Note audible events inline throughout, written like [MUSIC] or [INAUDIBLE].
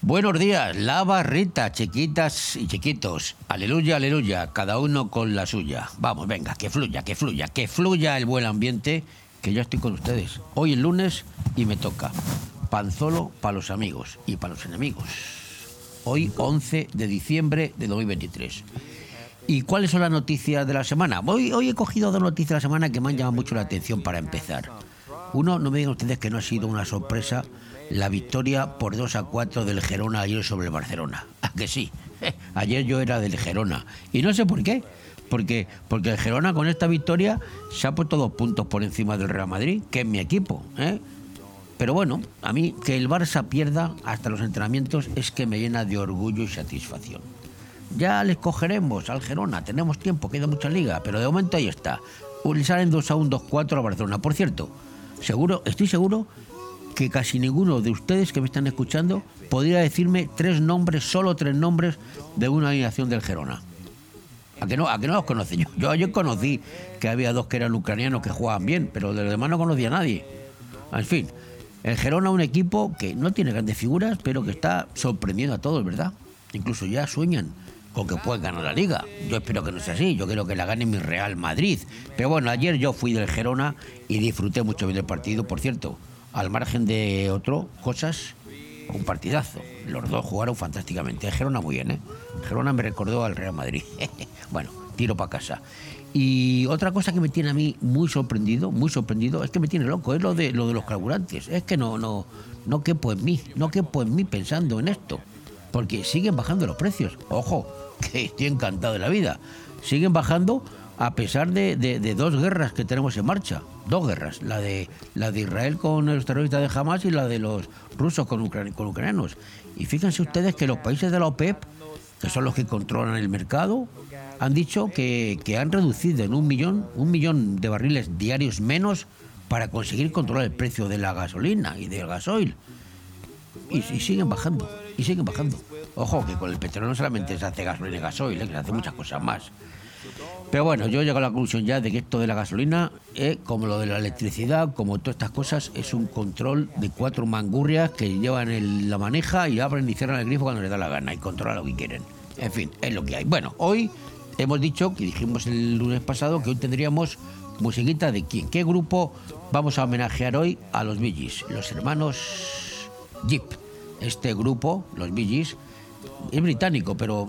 Buenos días, la barrita, chiquitas y chiquitos. Aleluya, aleluya, cada uno con la suya. Vamos, venga, que fluya, que fluya, que fluya el buen ambiente, que yo estoy con ustedes. Hoy es lunes y me toca panzolo para los amigos y para los enemigos. Hoy 11 de diciembre de 2023. ¿Y cuáles son las noticias de la semana? Hoy, hoy he cogido dos noticias de la semana que me han llamado mucho la atención para empezar. Uno, no me digan ustedes que no ha sido una sorpresa la victoria por 2 a 4 del Gerona ayer sobre el Barcelona. [LAUGHS] ¿A que sí? [LAUGHS] Ayer yo era del Gerona. Y no sé por qué. Porque, porque el Gerona con esta victoria se ha puesto dos puntos por encima del Real Madrid, que es mi equipo. ¿eh? Pero bueno, a mí que el Barça pierda hasta los entrenamientos es que me llena de orgullo y satisfacción. Ya les cogeremos al Gerona, tenemos tiempo, queda mucha liga, pero de momento ahí está. Le salen 2 a 1, 2 4 a Barcelona. Por cierto, seguro, estoy seguro que casi ninguno de ustedes que me están escuchando podría decirme tres nombres, solo tres nombres de una alineación del Gerona. ¿A que no, a que no los conocí yo? Yo ayer conocí que había dos que eran ucranianos que jugaban bien, pero de los demás no conocía a nadie. En fin, el Gerona un equipo que no tiene grandes figuras, pero que está sorprendiendo a todos, ¿verdad? Incluso ya sueñan con que puedan ganar la liga. Yo espero que no sea así, yo quiero que la gane mi Real Madrid. Pero bueno, ayer yo fui del Gerona y disfruté mucho bien del partido, por cierto al margen de otro, cosas, un partidazo. Los dos jugaron fantásticamente. Gerona muy bien, ¿eh? Gerona me recordó al Real Madrid. [LAUGHS] bueno, tiro para casa. Y otra cosa que me tiene a mí muy sorprendido, muy sorprendido, es que me tiene loco, es lo de, lo de los carburantes. Es que no, no, no quepo en mí, no quepo en mí pensando en esto. Porque siguen bajando los precios. Ojo, [LAUGHS] que estoy encantado de la vida. Siguen bajando a pesar de, dos guerras que tenemos en marcha. Dos guerras, la de, la de Israel con los terroristas de Hamas y la de los rusos con, con ucranianos. Y fíjense ustedes que los países de la OPEP, que son los que controlan el mercado, han dicho que, han reducido en un millón, un millón de barriles diarios menos para conseguir controlar el precio de la gasolina y del gasoil. Y, y siguen bajando, y siguen bajando. Ojo, que con el petróleo no solamente se hace gasolina y gasoil, ¿eh? que se hace muchas cosas más. Pero bueno, yo llego a la conclusión ya de que esto de la gasolina, eh, como lo de la electricidad, como todas estas cosas, es un control de cuatro mangurrias que llevan la maneja y abren y cierran el grifo cuando les da la gana y controlan lo que quieren. En fin, es lo que hay. Bueno, hoy hemos dicho, que dijimos el lunes pasado, que hoy tendríamos musiquita de quién. ¿Qué grupo vamos a homenajear hoy a los Bee Los hermanos Jeep. Este grupo, los Bee es británico, pero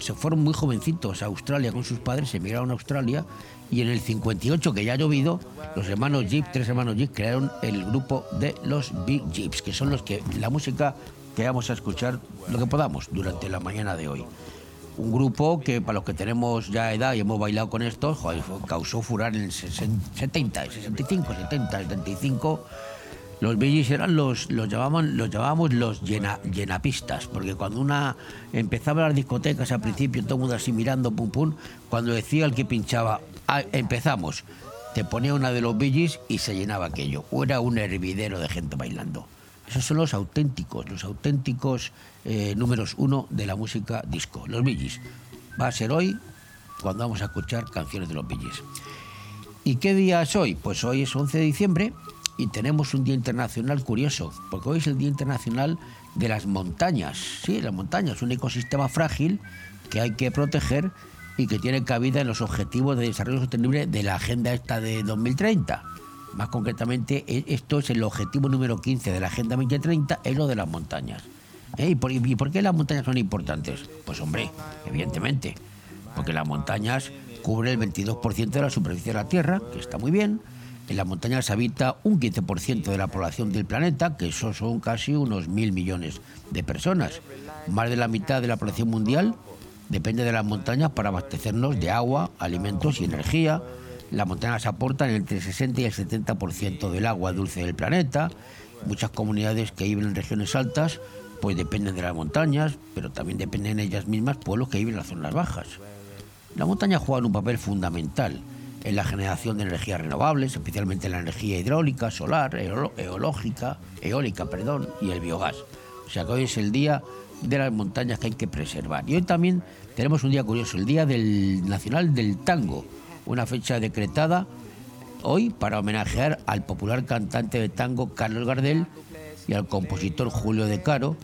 se fueron muy jovencitos a Australia con sus padres, se emigraron a Australia y en el 58, que ya ha llovido, los hermanos Jeep, tres hermanos Jeep, crearon el grupo de los Big Jeeps, que son los que la música que vamos a escuchar lo que podamos durante la mañana de hoy. Un grupo que para los que tenemos ya edad y hemos bailado con estos, causó furar en el 70, 65, 70, 75 los Billys eran los, los llamaban, los llamábamos los llena, llenapistas, porque cuando una empezaba las discotecas al principio, todo el mundo así mirando, pum pum, cuando decía el que pinchaba, ah, empezamos, te ponía una de los Billys y se llenaba aquello. Era un hervidero de gente bailando. Esos son los auténticos, los auténticos eh, números uno de la música disco, los Billys. Va a ser hoy cuando vamos a escuchar canciones de los Billys. ¿Y qué día es hoy? Pues hoy es 11 de diciembre y tenemos un día internacional curioso, porque hoy es el Día Internacional de las Montañas. Sí, las montañas, un ecosistema frágil que hay que proteger y que tiene cabida en los objetivos de desarrollo sostenible de la Agenda esta de 2030. Más concretamente, e, esto es el objetivo número 15 de la Agenda 2030, es lo de las montañas. ¿Eh? ¿Y, por, ¿Y por qué las montañas son importantes? Pues hombre, evidentemente, porque las montañas cubren el 22% de la superficie de la Tierra, que está muy bien, en las montañas habita un 15% de la población del planeta, que eso son casi unos mil millones de personas. Más de la mitad de la población mundial depende de las montañas para abastecernos de agua, alimentos y energía. Las montañas aportan entre el 60 y el 70% del agua dulce del planeta. Muchas comunidades que viven en regiones altas pues dependen de las montañas, pero también dependen ellas mismas pueblos que viven en las zonas bajas. Las montañas juegan un papel fundamental en la generación de energías renovables, especialmente la energía hidráulica, solar, eológica, eólica, perdón, y el biogás. O sea que hoy es el día de las montañas que hay que preservar. Y hoy también tenemos un día curioso, el Día del Nacional del Tango, una fecha decretada hoy para homenajear al popular cantante de tango Carlos Gardel y al compositor Julio De Caro,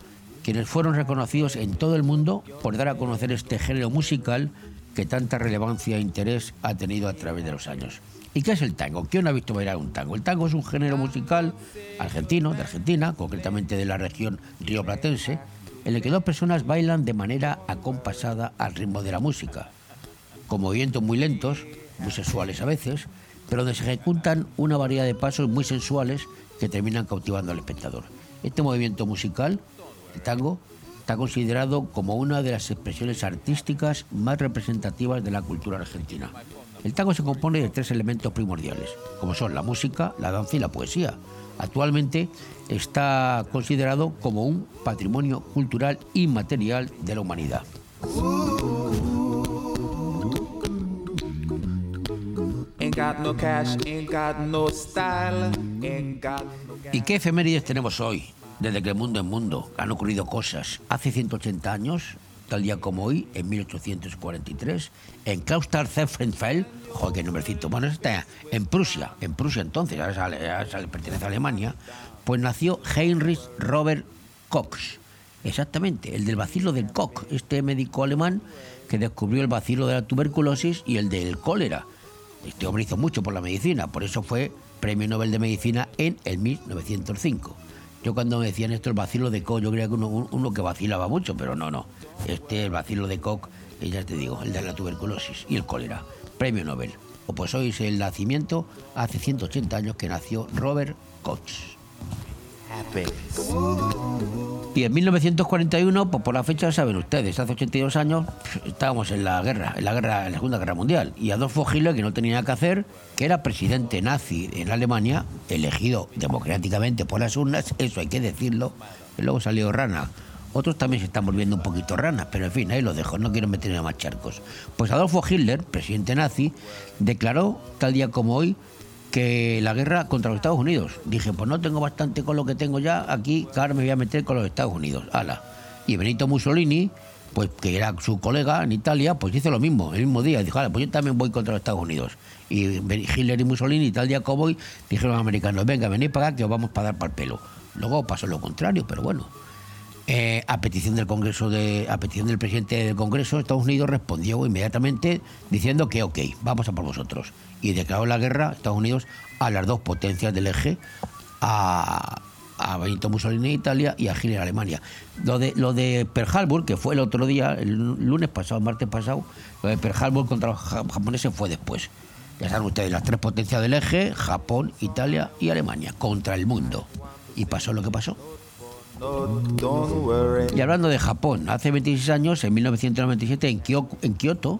quienes fueron reconocidos en todo el mundo por dar a conocer este género musical que tanta relevancia e interés ha tenido a través de los años. ¿Y qué es el tango? ¿Quién ha visto bailar un tango? El tango es un género musical argentino, de Argentina, concretamente de la región rioplatense, en el que dos personas bailan de manera acompasada al ritmo de la música, con movimientos muy lentos, muy sensuales a veces, pero donde se ejecutan una variedad de pasos muy sensuales que terminan cautivando al espectador. Este movimiento musical, el tango, está considerado como una de las expresiones artísticas más representativas de la cultura argentina. El tango se compone de tres elementos primordiales, como son la música, la danza y la poesía. Actualmente está considerado como un patrimonio cultural inmaterial de la humanidad. ¿Y qué efemérides tenemos hoy? desde que el mundo es mundo. Han ocurrido cosas. Hace 180 años, tal día como hoy, en 1843, en Klausthal-Zeffenfeld, joder, qué nombrecito, bueno, está en Prusia, en Prusia entonces, ahora, pertenece a Alemania, pues nació Heinrich Robert Koch. Exactamente, el del bacilo del Koch, este médico alemán que descubrió el bacilo de la tuberculosis y el del cólera. Este hombre hizo mucho por la medicina, por eso fue Premio Nobel de Medicina en el 1905. Yo cuando me decían esto, el vacilo de Koch, yo creía que uno, que vacilaba mucho, pero no, no. Este, el vacilo de Koch, eh, ya te digo, el de la tuberculosis y el cólera. Premio Nobel. O pues hoy es el nacimiento, hace 180 años que nació Robert Koch. Y en 1941, pues por la fecha saben ustedes, hace 82 años estábamos en la guerra, en la guerra, en la Segunda Guerra Mundial, y Adolfo Hitler, que no tenía nada que hacer, que era presidente nazi en Alemania, elegido democráticamente por las urnas, eso hay que decirlo, y luego salió rana. Otros también se están volviendo un poquito ranas, pero en fin, ahí lo dejo, no quiero meterme más charcos. Pues Adolfo Hitler, presidente nazi, declaró, tal día como hoy, que la guerra contra los Estados Unidos. Dije, pues no tengo bastante con lo que tengo ya, aquí, claro, me voy a meter con los Estados Unidos. Ala. Y Benito Mussolini, pues que era su colega en Italia, pues hizo lo mismo, el mismo día. Dijo, pues yo también voy contra los Estados Unidos. Y Hitler y Mussolini, tal día como voy, dijeron a los americanos, venga, venid para acá que os vamos para dar para el pelo. Luego pasó lo contrario, pero bueno. Eh, a petición del Congreso de, a petición del presidente del Congreso, Estados Unidos respondió inmediatamente diciendo que ok, vamos a por vosotros. Y declaró la guerra Estados Unidos a las dos potencias del eje, a, Benito Mussolini en Italia y a Hitler Alemania. Lo de, lo de que fue el otro día, el lunes pasado, martes pasado, lo de Pearl Harbor contra los japoneses fue después. Ya saben ustedes, las tres potencias del eje, Japón, Italia y Alemania, contra el mundo. Y pasó lo que pasó. Y hablando de Japón, hace 26 años, en 1997, en, Kioto,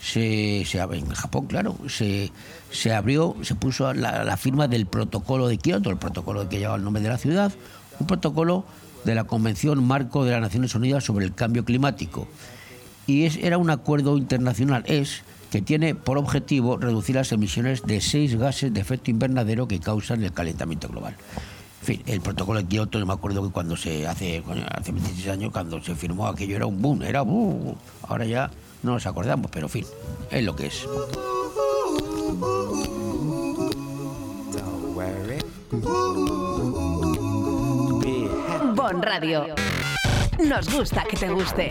se, en Japón, claro, se, se abrió, se puso la, la, firma del protocolo de Kioto, el protocolo que lleva el nombre de la ciudad, un protocolo de la Convención Marco de las Naciones Unidas sobre el Cambio Climático. Y es, era un acuerdo internacional, es que tiene por objetivo reducir las emisiones de seis gases de efecto invernadero que causan el calentamiento global. En fin, el protocolo de Kioto, yo me acuerdo que cuando se hace, hace 26 años, cuando se firmó aquello era un boom, era boom. Ahora ya no nos acordamos, pero en fin, es lo que es. Bon Radio. Nos gusta que te guste.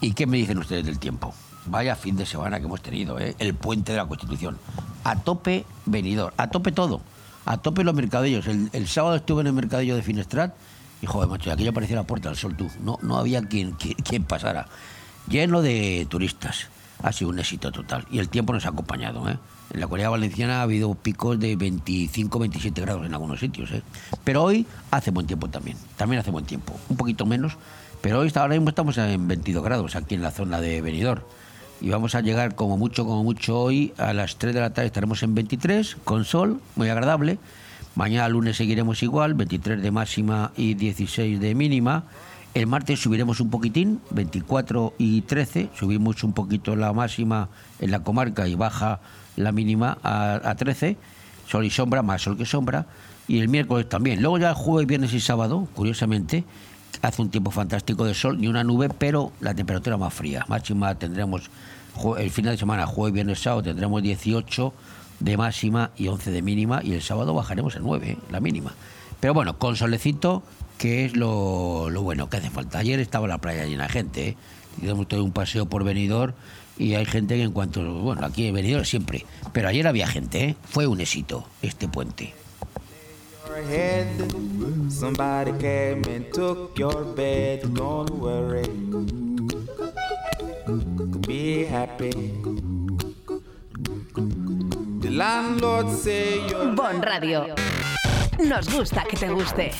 ¿Y qué me dicen ustedes del tiempo? Vaya fin de semana que hemos tenido, ¿eh? el puente de la Constitución. A tope venidor, a tope todo. A tope los mercadillos. El, sábado estuve en el mercadillo de Finestrat y, joder, macho, aquello parecía la puerta del sol, tú. No, no había quien, quien, quien pasara. Lleno de turistas. Ha sido un éxito total. Y el tiempo nos ha acompañado, ¿eh? En la Corea Valenciana ha habido picos de 25, 27 grados en algunos sitios, ¿eh? Pero hoy hace buen tiempo también. También hace buen tiempo. Un poquito menos. Pero hoy ahora mismo estamos en 22 grados aquí en la zona de Benidorm y vamos a llegar como mucho, como mucho hoy a las 3 de la tarde estaremos en 23 con sol, muy agradable. Mañana lunes seguiremos igual, 23 de máxima y 16 de mínima. El martes subiremos un poquitín, 24 y 13, subimos un poquito la máxima en la comarca y baja la mínima a, a 13, sol y sombra, más sol que sombra. Y el miércoles también. Luego ya el jueves, viernes y sábado, curiosamente, hace un tiempo fantástico de sol, ni una nube, pero la temperatura más fría. Máxima tendremos el final de semana, jueves, viernes, sábado, tendremos 18 de máxima y 11 de mínima, y el sábado bajaremos a 9, ¿eh? la mínima. Pero bueno, con solecito, que es lo, lo, bueno que hace falta. Ayer estaba la playa llena de gente, ¿eh? hicimos todo un paseo por venidor y hay gente que en cuanto, bueno, aquí en venidor siempre, pero ayer había gente, ¿eh? fue un éxito este puente. Somebody came and took your bed, don't worry. Be happy. The landlord say you're Bon Radio. Nos gusta que te guste.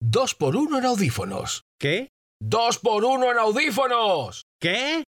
Dos por uno en audífonos. ¿Qué? ¡Dos por uno en audífonos! ¿Qué?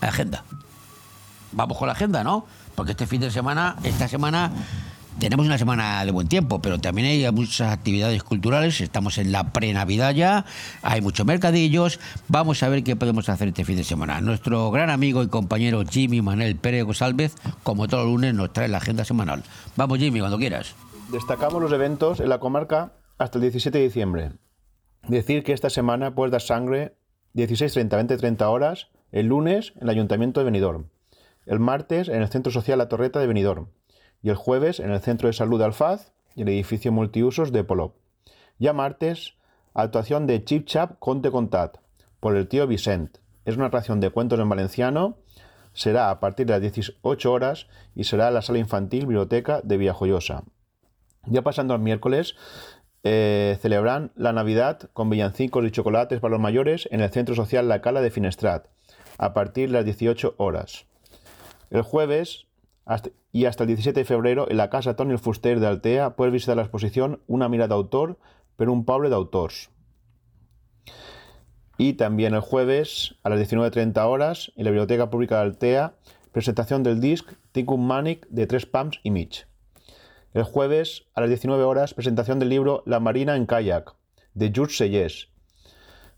Agenda. Vamos con la agenda, ¿no? Porque este fin de semana, esta semana, tenemos una semana de buen tiempo, pero también hay muchas actividades culturales. Estamos en la pre-Navidad ya, hay muchos mercadillos. Vamos a ver qué podemos hacer este fin de semana. Nuestro gran amigo y compañero Jimmy Manuel Pérez González, como todos los lunes, nos trae la agenda semanal. Vamos, Jimmy, cuando quieras. Destacamos los eventos en la comarca hasta el 17 de diciembre. Decir que esta semana puedes dar sangre 16.30, 20.30 horas, el lunes en el Ayuntamiento de Benidorm, el martes en el Centro Social La Torreta de Benidorm y el jueves en el Centro de Salud de Alfaz y el edificio multiusos de Polop. Ya martes, actuación de Chip Chap Conte Contat por el tío Vicent. Es una atracción de cuentos en valenciano, será a partir de las 18 horas y será en la sala infantil biblioteca de Villajoyosa. Ya pasando al miércoles, eh, celebran la Navidad con villancicos y chocolates para los mayores en el Centro Social La Cala de Finestrat, a partir de las 18 horas. El jueves y hasta el 17 de febrero en la Casa Tony Fuster de Altea puedes visitar la exposición Una mirada d'autor per un poble d'autors. Y también el jueves a las 19.30 horas en la Biblioteca Pública de Altea presentación del disc Ticum Manic de tres pams y Mitch. El jueves, a las 19 horas, presentación del libro La Marina en Kayak, de Jules Sellés.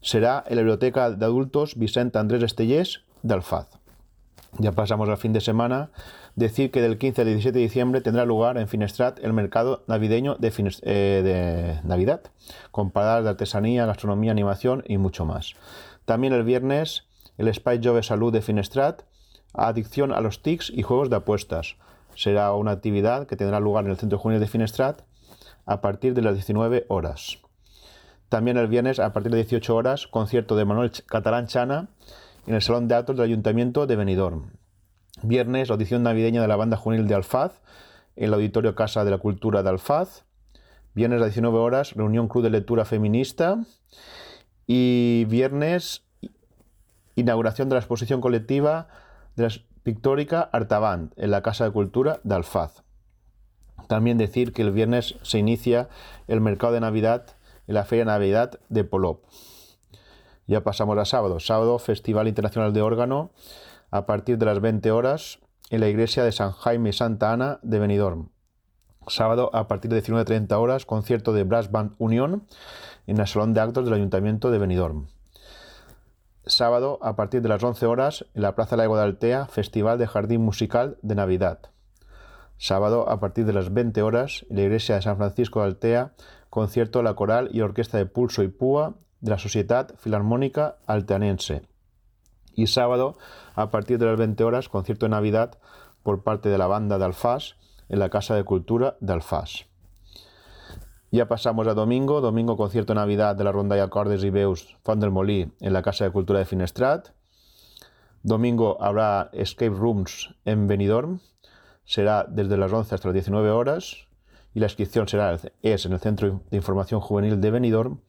Será en la Biblioteca de Adultos Vicente Andrés Estellés de Alfaz. Ya pasamos al fin de semana. Decir que del 15 al 17 de diciembre tendrá lugar en Finestrat el mercado navideño de, eh, de Navidad, con paradas de artesanía, gastronomía, animación y mucho más. También el viernes el Spy Jove Salud de Finestrat, adicción a los TICs y juegos de apuestas será una actividad que tendrá lugar en el Centro Juvenil de Finestrat a partir de las 19 horas. También el viernes, a partir de 18 horas, concierto de Manuel Catalán Chana en el Salón de Actos del Ayuntamiento de Benidorm. Viernes, audición navideña de la banda juvenil de Alfaz en el Auditorio Casa de la Cultura de Alfaz. Viernes a 19 horas, reunión Club de Lectura Feminista. Y viernes, inauguración de la exposición colectiva de la pictórica Artaband en la Casa de Cultura de Alfaz. También decir que el viernes se inicia el mercado de Navidad en la Feria Navidad de Polop. Ya pasamos a sábado. Sábado, Festival Internacional de Órgano a partir de las 20 horas en la iglesia de San Jaime y Santa Ana de Benidorm. Sábado, a partir de 19.30 horas, concierto de Brass Band Unión en el Salón de Actos del Ayuntamiento de Benidorm. Sábado, a partir de las 11 horas, en la Plaza Lago de Altea, Festival de Jardín Musical de Navidad. Sábado, a partir de las 20 horas, en la iglesia de San Francisco de Altea, concierto de la coral y orquesta de pulso y púa de la Sociedad Filarmónica Alteanense. Y sábado, a partir de las 20 horas, concierto de Navidad por parte de la banda de Alfaz en la Casa de Cultura de Alfaz. Ya pasamos a domingo, domingo concierto Navidad de la Ronda de Acordes y Beus Font del Molí en la Casa de Cultura de Finestrat. Domingo habrá Escape Rooms en Benidorm, será desde las 11 hasta las 19 horas y la inscripción será, es en el Centro de Información Juvenil de Benidorm.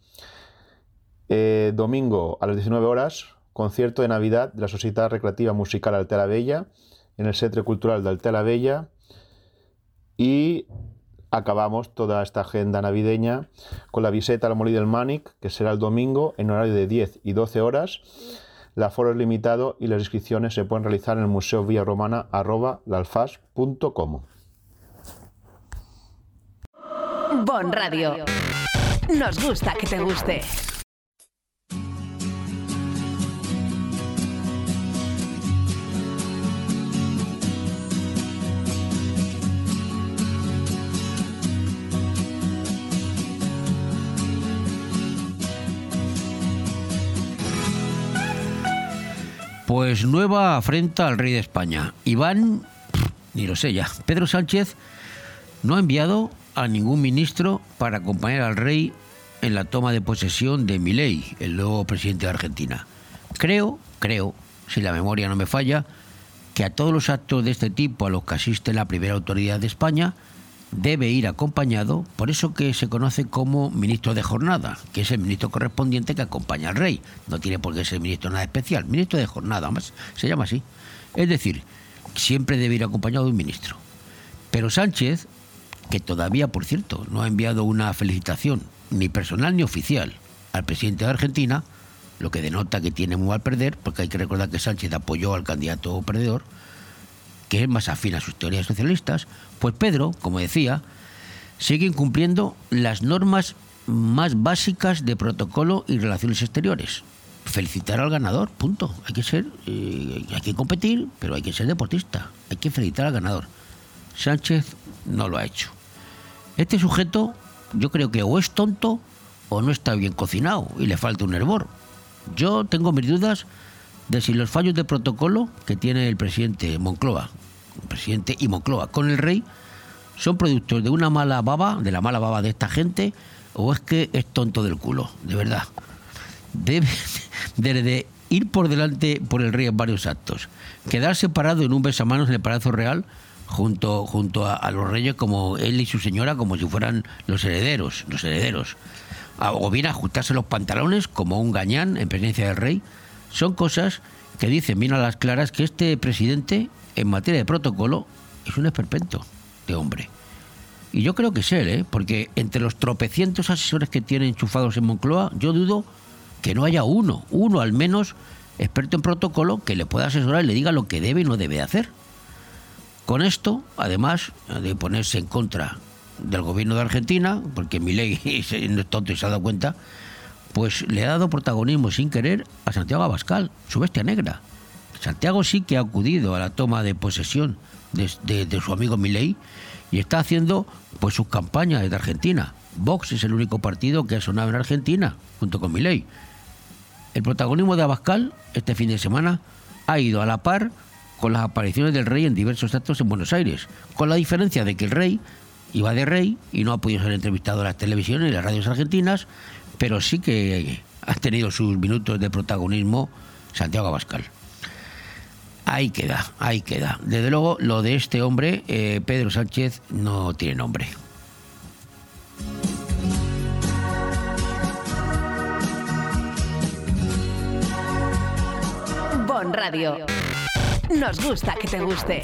Eh, domingo a las 19 horas, concierto de Navidad de la Sociedad Recreativa Musical Altela Bella en el Centro Cultural de Altela Bella. Y acabamos toda esta agenda navideña con la visita al Molí del Manic, que será el domingo en horario de 10 y 12 horas. El aforo es limitado y las inscripciones se pueden realizar en el museo Bon Radio. Nos gusta que te guste. Pues nueva afrenta al rey de España. Iván, ni lo sé ya, Pedro Sánchez no ha enviado a ningún ministro para acompañar al rey en la toma de posesión de Milei, el nuevo presidente de Argentina. Creo, creo, si la memoria no me falla, que a todos los actos de este tipo a los que asiste la primera autoridad de España debe ir acompañado por eso que se conoce como ministro de jornada, que es el ministro correspondiente que acompaña al rey. No tiene por qué ser ministro nada especial, ministro de jornada, más se llama así. Es decir, siempre debe ir acompañado de un ministro. Pero Sánchez que todavía, por cierto, no ha enviado una felicitación, ni personal ni oficial, al presidente de Argentina, lo que denota que tiene muy mal perder, porque hay que recordar que Sánchez apoyó al candidato perdedor, que es más afín a sus teorías socialistas, pues Pedro, como decía, sigue incumpliendo las normas más básicas de protocolo y relaciones exteriores. Felicitar al ganador, punto. Hay que ser, eh, hay que competir, pero hay que ser deportista. Hay que felicitar al ganador. Sánchez no lo ha hecho. Este sujeto yo creo que o es tonto o no está bien cocinado y le falta un hervor. Yo tengo mis dudas de si los fallos de protocolo que tiene el presidente Moncloa, presidente y Moncloa con el rey, son productos de una mala baba, de la mala baba de esta gente, o es que es tonto del culo, de verdad. Debe [LAUGHS] de ir por delante por el rey en varios actos, quedarse parado en un besamanos en el Palacio Real junto, junto a, los reyes como él y su señora como si fueran los herederos, los herederos. O bien ajustarse los pantalones como un gañán en presencia del rey. Son cosas que dicen bien a las claras que este presidente, en materia de protocolo, es un esperpento de hombre. Y yo creo que es él, ¿eh? porque entre los tropecientos asesores que tiene enchufados en Moncloa, yo dudo que no haya uno, uno al menos, experto en protocolo, que le pueda asesorar y le diga lo que debe y no debe hacer. Con esto, además de ponerse en contra del gobierno de Argentina, porque mi ley [LAUGHS] no es tonto y se ha dado cuenta, pues le ha dado protagonismo sin querer a Santiago Abascal, su bestia negra. Santiago sí que ha acudido a la toma de posesión de, su amigo Milei y está haciendo pues sus campañas desde Argentina. Vox es el único partido que ha sonado en Argentina, junto con Milei. El protagonismo de Abascal este fin de semana ha ido a la par con las apariciones del rey en diversos actos en Buenos Aires, con la diferencia de que el rey, iba de rey y no ha podido ser entrevistado en las televisiones y las radios argentinas, pero sí que ha tenido sus minutos de protagonismo Santiago Abascal. Ahí queda, ahí queda. Desde luego, lo de este hombre, eh, Pedro Sánchez, no tiene nombre. Bon Radio. Nos gusta que te guste.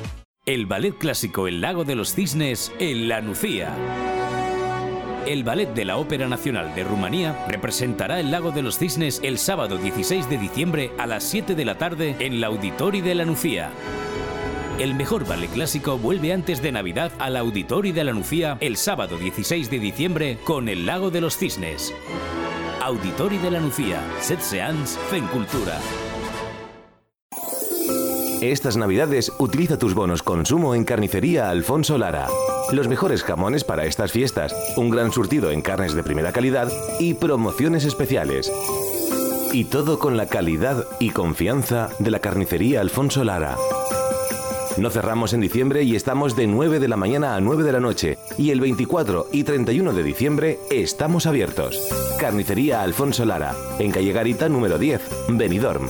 El ballet clásico El Lago de los Cisnes en La Nucía. El ballet de la Ópera Nacional de Rumanía representará el Lago de los Cisnes el sábado 16 de diciembre a las 7 de la tarde en la Auditori de la Nucía. El mejor ballet clásico vuelve antes de Navidad al Auditori de la Nucía el sábado 16 de diciembre con El Lago de los Cisnes. Auditori de la Nucía, Set Fen Cultura. Estas navidades utiliza tus bonos consumo en Carnicería Alfonso Lara. Los mejores jamones para estas fiestas, un gran surtido en carnes de primera calidad y promociones especiales. Y todo con la calidad y confianza de la Carnicería Alfonso Lara. No cerramos en diciembre y estamos de 9 de la mañana a 9 de la noche. Y el 24 y 31 de diciembre estamos abiertos. Carnicería Alfonso Lara, en calle Garita número 10, Benidorm.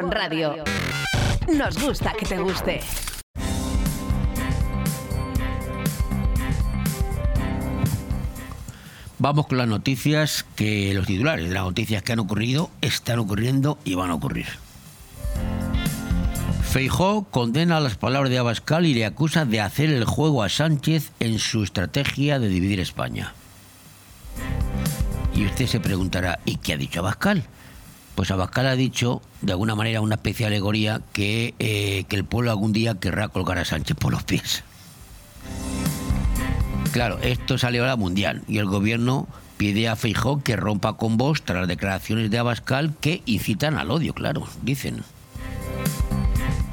Radio. Nos gusta que te guste. Vamos con las noticias que los titulares las noticias que han ocurrido, están ocurriendo y van a ocurrir. Feijó condena las palabras de Abascal y le acusa de hacer el juego a Sánchez en su estrategia de dividir España. Y usted se preguntará, ¿y qué ha dicho Abascal? Pues Abascal ha dicho, de alguna manera, una especie de alegoría, que, eh, que el pueblo algún día querrá colgar a Sánchez por los pies. Claro, esto salió a la mundial y el gobierno pide a Feijó que rompa con vos tras las declaraciones de Abascal que incitan al odio, claro, dicen.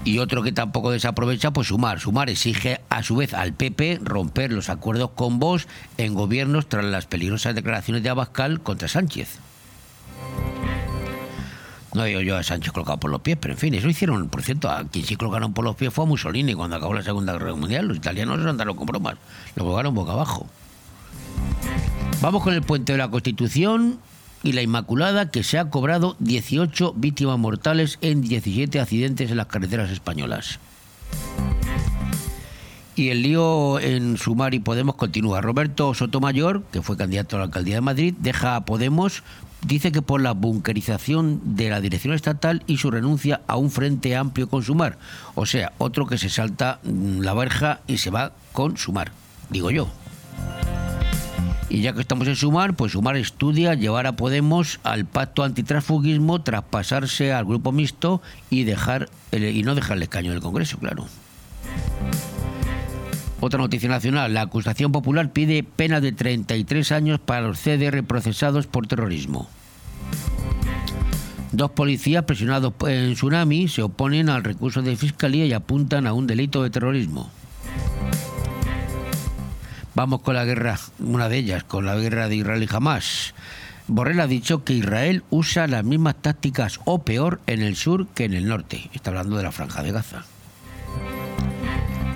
Y otro que tampoco desaprovecha, pues Sumar. Sumar exige a su vez al PP romper los acuerdos con vos en gobiernos tras las peligrosas declaraciones de Abascal contra Sánchez. No digo yo a Sánchez colocado por los pies, pero en fin, eso hicieron, por cierto, a quien sí colocaron por los pies fue a Mussolini cuando acabó la Segunda Guerra Mundial. Los italianos se andaron con bromas, lo colocaron boca abajo. Vamos con el puente de la Constitución y la Inmaculada, que se ha cobrado 18 víctimas mortales en 17 accidentes en las carreteras españolas. Y el lío en Sumar y Podemos continúa. Roberto Sotomayor, que fue candidato a la alcaldía de Madrid, deja a Podemos, dice que por la bunkerización de la dirección estatal y su renuncia a un frente amplio con Sumar. O sea, otro que se salta mm, la verja y se va con Sumar, digo yo. Y ya que estamos en Sumar, pues Sumar estudia llevar a Podemos al pacto antitransfugismo, traspasarse al grupo mixto y dejar el- y no dejar el escaño del Congreso, claro. Otra noticia nacional, la acusación popular pide pena de 33 años para los CDR procesados por terrorismo. Dos policías presionados en Tsunami se oponen al recurso de fiscalía y apuntan a un delito de terrorismo. Vamos con la guerra, una de ellas, con la guerra de Israel y Hamas. Borrell ha dicho que Israel usa las mismas tácticas o peor en el sur que en el norte. Está hablando de la franja de Gaza.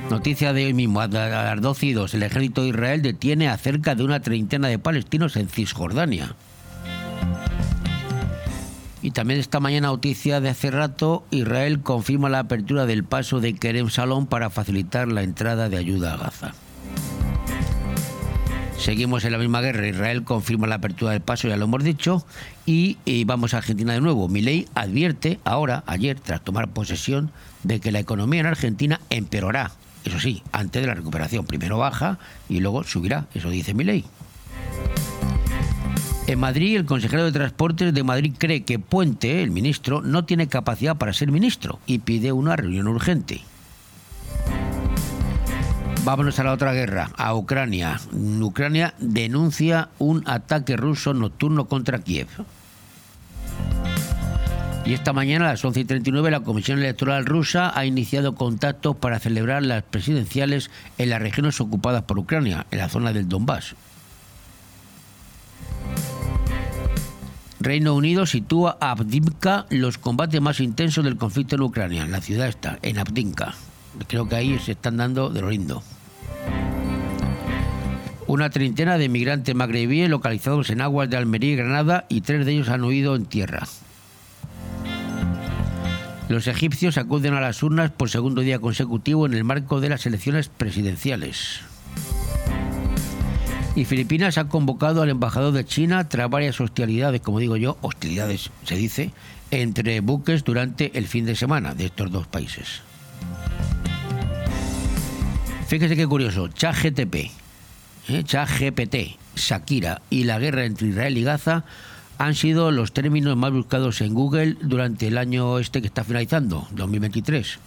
Noticia de hoy mismo, a las 12 y 2, el ejército de Israel detiene a cerca de una treintena de palestinos en Cisjordania. Y también esta mañana noticia de hace rato, Israel confirma la apertura del paso de Kerem Salom para facilitar la entrada de ayuda a Gaza. Seguimos en la misma guerra. Israel confirma la apertura del paso, ya lo hemos dicho. Y, y vamos a Argentina de nuevo. Milei advierte ahora, ayer, tras tomar posesión, de que la economía en Argentina empeorará. Eso sí, antes de la recuperación. Primero baja y luego subirá. Eso dice Milei. En Madrid, el consejero de Transportes de Madrid cree que Puente, el ministro, no tiene capacidad para ser ministro y pide una reunión urgente. Vámonos a la otra guerra, a Ucrania. Ucrania denuncia un ataque ruso nocturno contra Kiev. Y esta mañana a las 11 y 39 la Comisión Electoral rusa ha iniciado contactos para celebrar las presidenciales en las regiones ocupadas por Ucrania, en la zona del Donbass. Reino Unido sitúa a Abdimka los combates más intensos del conflicto en Ucrania. La ciudad está en Abdimka. Creo que ahí se están dando de lo lindo. Una treintena de migrantes magrebíes localizados en aguas de Almería y Granada y tres de ellos han huido en tierra. Los egipcios acuden a las urnas por segundo día consecutivo en el marco de las elecciones presidenciales. Y Filipinas ha convocado al embajador de China tras varias hostilidades, como digo yo, hostilidades se dice, entre buques durante el fin de semana de estos dos países. Fíjese qué curioso, ChatGTP, ¿eh? ChatGPT, Shakira y la guerra entre Israel y Gaza han sido los términos más buscados en Google durante el año este que está finalizando, 2023.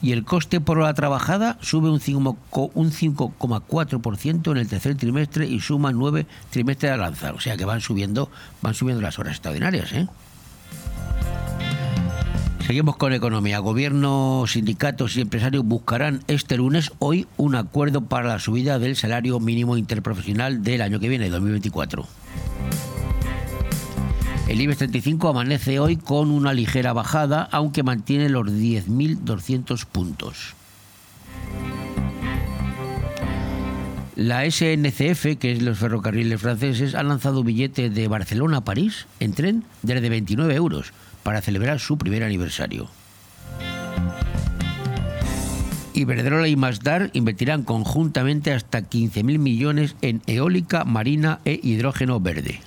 Y el coste por hora trabajada sube un 5,4% en el tercer trimestre y suma nueve trimestres al lanzar. O sea que van subiendo, van subiendo las horas extraordinarias, ¿eh? Seguimos con economía. Gobierno, sindicatos y empresarios buscarán este lunes, hoy, un acuerdo para la subida del salario mínimo interprofesional del año que viene, 2024. El IBEX 35 amanece hoy con una ligera bajada, aunque mantiene los 10.200 puntos. La SNCF, que es los ferrocarriles franceses, ha lanzado billetes de Barcelona a París en tren desde 29 euros para celebrar su primer aniversario. Iberdrola y Masdar invertirán conjuntamente hasta 15.000 millones en eólica, marina e hidrógeno verde.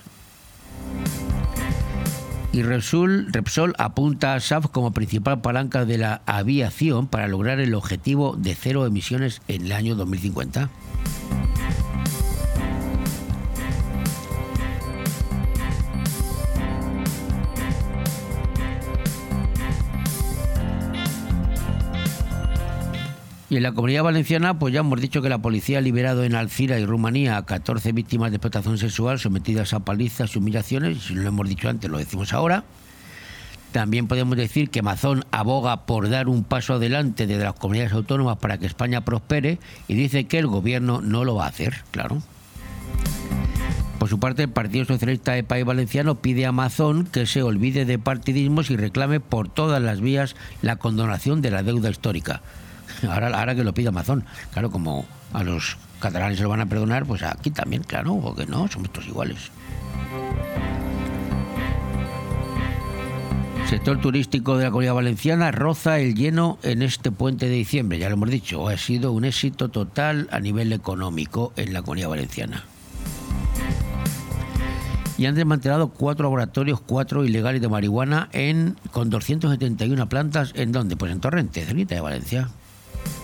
Y Repsol, Repsol apunta a SAF como principal palanca de la aviación para lograr el objetivo de cero emisiones en el año 2050. Y en la comunidad valenciana, pues ya hemos dicho que la policía ha liberado en Alcira y Rumanía a 14 víctimas de explotación sexual sometidas a palizas y humillaciones. Si no lo hemos dicho antes, lo decimos ahora. También podemos decir que Mazón aboga por dar un paso adelante desde las comunidades autónomas para que España prospere y dice que el gobierno no lo va a hacer, claro. Por su parte, el Partido Socialista de País Valenciano pide a Mazón que se olvide de partidismos y reclame por todas las vías la condonación de la deuda histórica. Ahora, ahora que lo pide Amazon, claro, como a los catalanes se lo van a perdonar, pues aquí también, claro, o que no, somos todos iguales. sector turístico de la comunidad valenciana roza el lleno en este puente de diciembre, ya lo hemos dicho, ha sido un éxito total a nivel económico en la comunidad valenciana. Y han desmantelado cuatro laboratorios, cuatro ilegales de marihuana en, con 271 plantas, ¿en dónde? Pues en Torrente, cerquita de Valencia.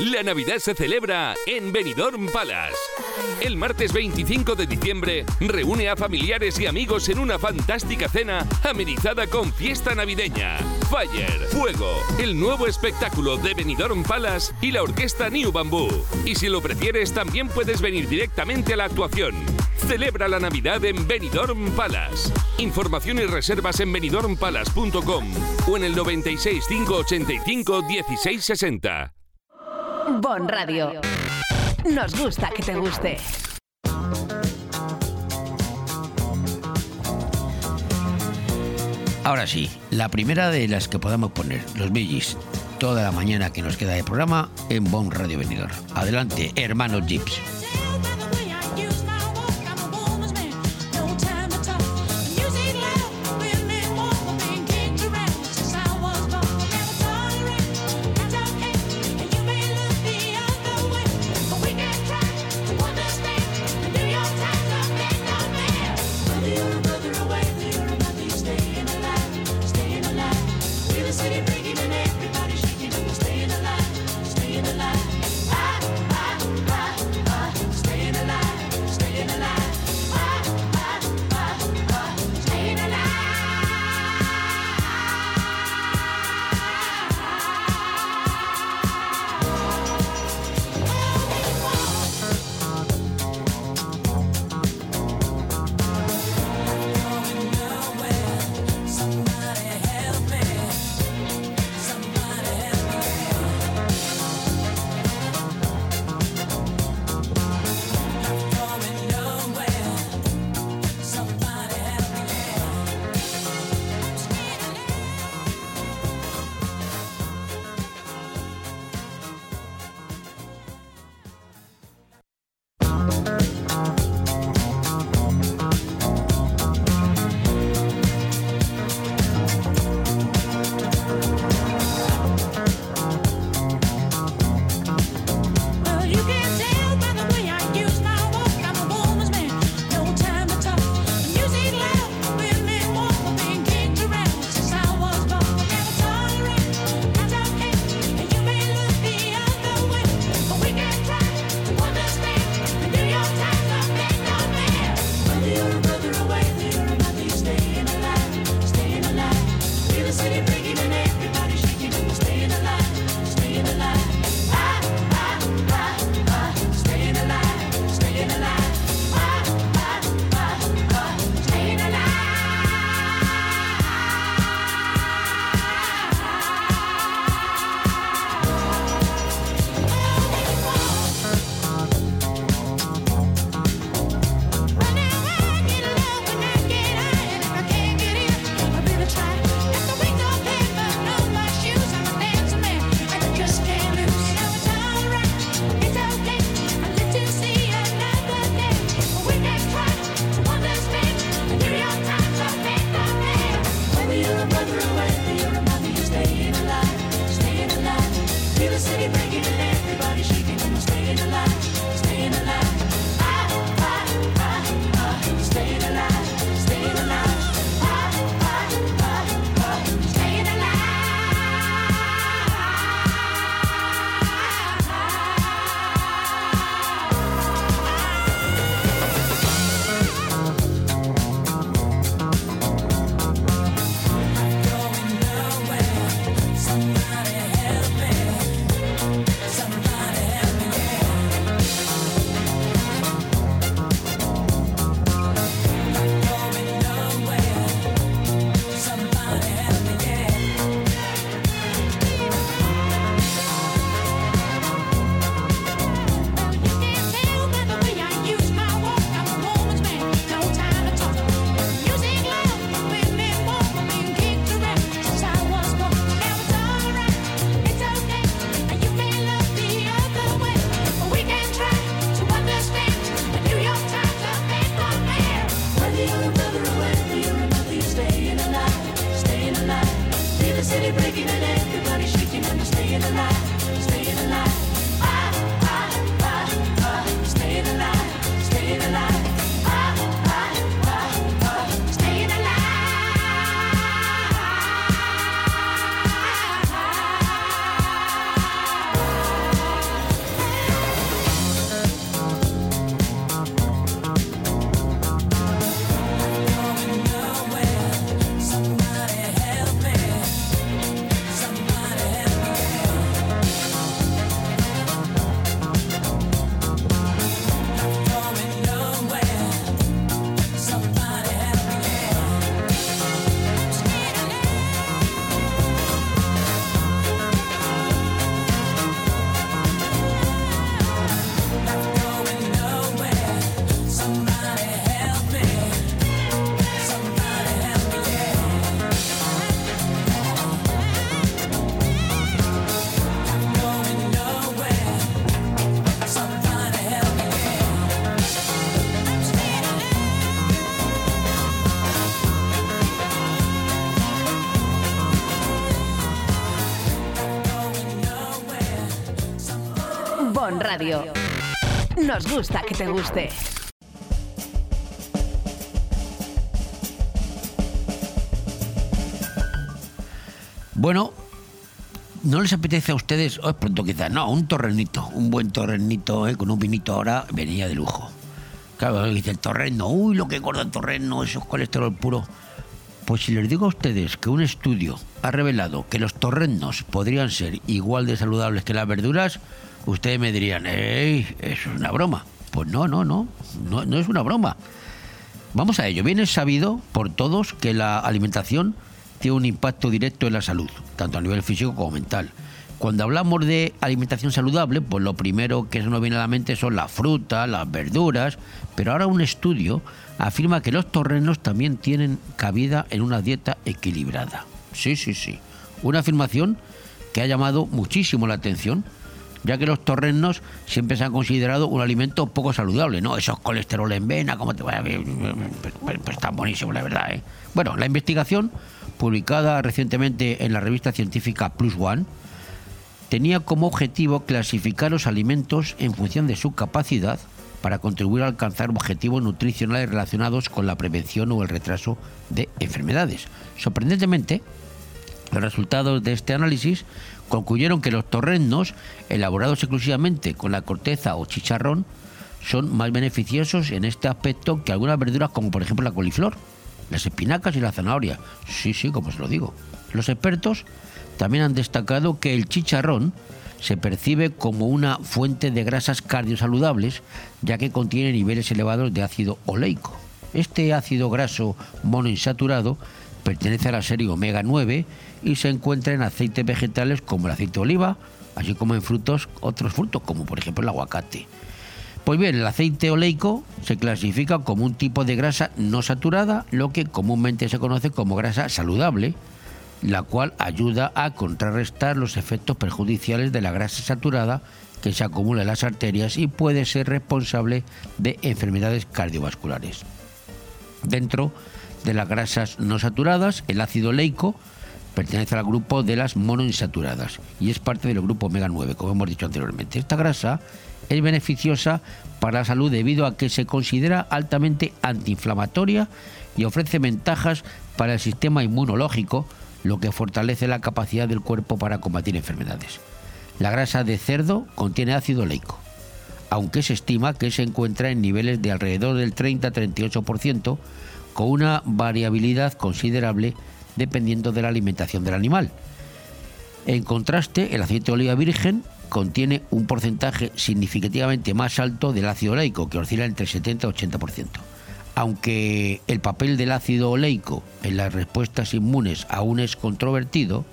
La Navidad se celebra en Benidorm Palace. El martes 25 de diciembre reúne a familiares y amigos en una fantástica cena amenizada con fiesta navideña. Fire, Fuego, el nuevo espectáculo de Benidorm Palace y la orquesta New Bamboo. Y si lo prefieres, también puedes venir directamente a la actuación. Celebra la Navidad en Benidorm Palace. Información y reservas en benidormpalace.com o en el 96 585 1660. Bon Radio. Nos gusta que te guste. Ahora sí, la primera de las que podamos poner, los Billys, toda la mañana que nos queda de programa en Bon Radio Venidor. Adelante, hermanos Jeeps. Radio. Nos gusta que te guste. Bueno, ¿no les apetece a ustedes, o es pronto quizás, no, un torrenito, un buen torrenito eh, con un vinito ahora venía de lujo? Claro, dice el torreno, uy, lo que gordo el torreno, eso es colesterol puro. Pues si les digo a ustedes que un estudio ha revelado que los torrenos podrían ser igual de saludables que las verduras, ustedes me dirían, ¡ey! Eso es una broma. Pues no, no, no, no, no es una broma. Vamos a ello. Bien es sabido por todos que la alimentación tiene un impacto directo en la salud, tanto a nivel físico como mental. Cuando hablamos de alimentación saludable, pues lo primero que se nos viene a la mente son las frutas, las verduras, pero ahora un estudio afirma que los torrenos también tienen cabida en una dieta equilibrada. Sí, sí, sí. Una afirmación que ha llamado muchísimo la atención, ya que los torrenos siempre se han considerado un alimento poco saludable, ¿no? Esos colesterol en vena, ¿cómo te va? Pues, pues, la verdad, ¿eh? Bueno, la investigación, publicada recientemente en la revista científica Plus One, tenía como objetivo clasificar los alimentos en función de su capacidad para contribuir a alcanzar objetivos nutricionales relacionados con la prevención o el retraso de enfermedades. Sorprendentemente, los resultados de este análisis concluyeron que los torrenos, elaborados exclusivamente con la corteza o chicharrón, son más beneficiosos en este aspecto que algunas verduras como por ejemplo la coliflor, las espinacas y la zanahoria. Sí, sí, como se lo digo. Los expertos también han destacado que el chicharrón se percibe como una fuente de grasas cardiosaludables, ya que contiene niveles elevados de ácido oleico. Este ácido graso monoinsaturado pertenece a la serie omega 9 y se encuentra en aceites vegetales como el aceite de oliva, así como en frutos, otros frutos como por ejemplo el aguacate. Pues bien, el aceite oleico se clasifica como un tipo de grasa no saturada, lo que comúnmente se conoce como grasa saludable, la cual ayuda a contrarrestar los efectos perjudiciales de la grasa saturada que se acumula en las arterias y puede ser responsable de enfermedades cardiovasculares. Dentro de las grasas no saturadas, el ácido oleico pertenece al grupo de las monoinsaturadas y es parte del grupo omega 9, como hemos dicho anteriormente. Esta grasa es beneficiosa para la salud debido a que se considera altamente antiinflamatoria y ofrece ventajas para el sistema inmunológico, lo que fortalece la capacidad del cuerpo para combatir enfermedades. La grasa de cerdo contiene ácido oleico, aunque se estima que se encuentra en niveles de alrededor del 30-38%, con una variabilidad considerable dependiendo de la alimentación del animal. En contraste, el aceite de oliva virgen contiene un porcentaje significativamente más alto del ácido oleico, que oscila entre 70 y 80%. Aunque el papel del ácido oleico en las respuestas inmunes aún es controvertido,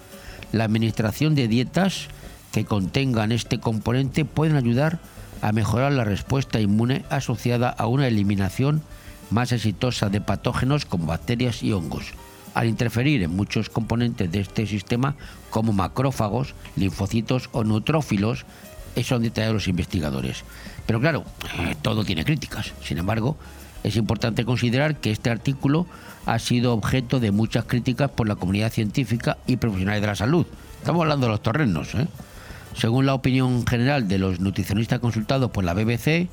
la administración de dietas que contengan este componente pueden ayudar a mejorar la respuesta inmune asociada a una eliminación más exitosa de patógenos como bacterias y hongos, al interferir en muchos componentes de este sistema como macrófagos, linfocitos o neutrófilos, eso han detallado los investigadores. Pero claro, eh, todo tiene críticas. Sin embargo, Es importante considerar que este artículo ha sido objeto de muchas críticas por la comunidad científica y profesionales de la salud. Estamos hablando de los torrenos. ¿eh? Según la opinión general de los nutricionistas consultados por la BBC,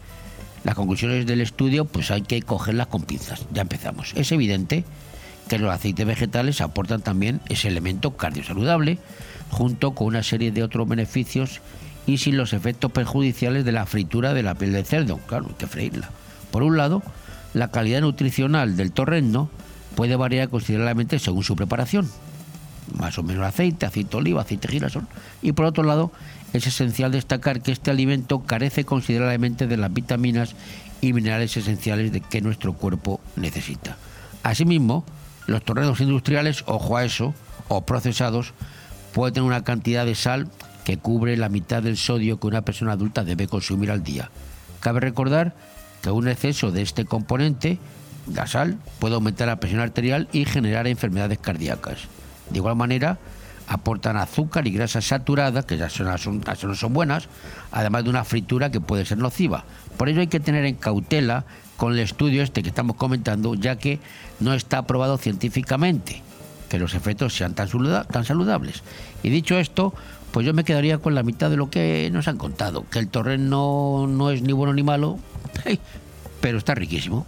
las conclusiones del estudio pues hay que cogerlas con pinzas. Ya empezamos. Es evidente que los aceites vegetales aportan también ese elemento cardiosaludable junto con una serie de otros beneficios y sin los efectos perjudiciales de la fritura de la piel del cerdo. Claro, hay que freírla. Por un lado, la calidad nutricional del torrendo puede variar considerablemente según su preparación. Más o menos aceite, aceite de oliva, aceite de girasol. Y por otro lado, es esencial destacar que este alimento carece considerablemente de las vitaminas y minerales esenciales de que nuestro cuerpo necesita. Asimismo, los torrendos industriales, ojo a eso, o procesados, pueden tener una cantidad de sal que cubre la mitad del sodio que una persona adulta debe consumir al día. Cabe recordar que un exceso de este componente, la sal, puede aumentar la presión arterial y generar enfermedades cardíacas. De igual manera, aportan azúcar y grasa saturada, que ya son, no son buenas, además de una fritura que puede ser nociva. Por ello hay que tener en cautela con el estudio este que estamos comentando, ya que no está aprobado científicamente que los efectos sean tan, saluda- tan saludables. Y dicho esto, pues yo me quedaría con la mitad de lo que nos han contado, que el torreno no es ni bueno ni malo, [LAUGHS] pero está riquísimo.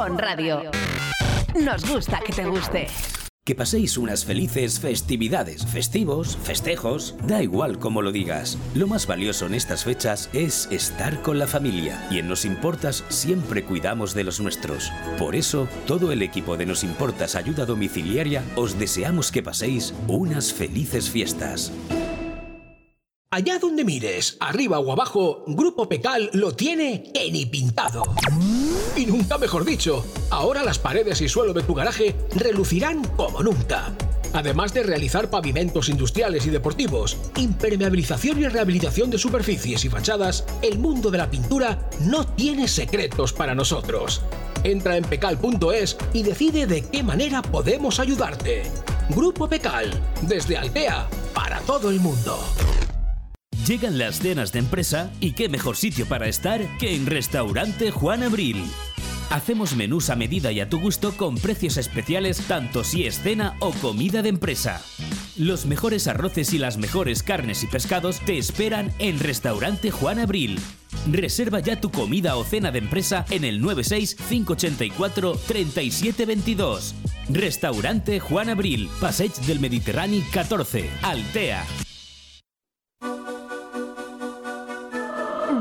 Bon Radio. Nos gusta que te guste. Que paséis unas felices festividades, festivos, festejos, da igual como lo digas. Lo más valioso en estas fechas es estar con la familia y en Nos Importas siempre cuidamos de los nuestros. Por eso, todo el equipo de Nos Importas Ayuda Domiciliaria os deseamos que paséis unas felices fiestas. Allá donde mires, arriba o abajo, Grupo Pecal lo tiene en y pintado. Y nunca mejor dicho, ahora las paredes y suelo de tu garaje relucirán como nunca. Además de realizar pavimentos industriales y deportivos, impermeabilización y rehabilitación de superficies y fachadas, el mundo de la pintura no tiene secretos para nosotros. Entra en pecal.es y decide de qué manera podemos ayudarte. Grupo Pecal, desde Altea, para todo el mundo. Llegan las cenas de empresa y qué mejor sitio para estar que en Restaurante Juan Abril. Hacemos menús a medida y a tu gusto con precios especiales tanto si es cena o comida de empresa. Los mejores arroces y las mejores carnes y pescados te esperan en Restaurante Juan Abril. Reserva ya tu comida o cena de empresa en el 96 584 3722. Restaurante Juan Abril, Passeig del Mediterráneo 14, Altea.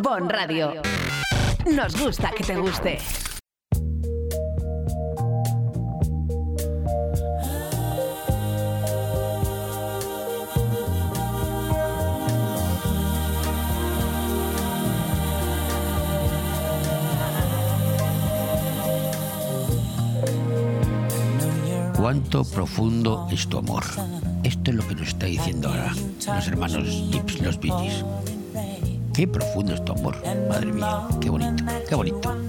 Bon Radio. Nos gusta que te guste. Cuánto profundo es tu amor. Esto es lo que nos está diciendo ahora los hermanos Gibbs, los Gees. Qué profundo es tu amor, madre mía, qué bonito, qué bonito.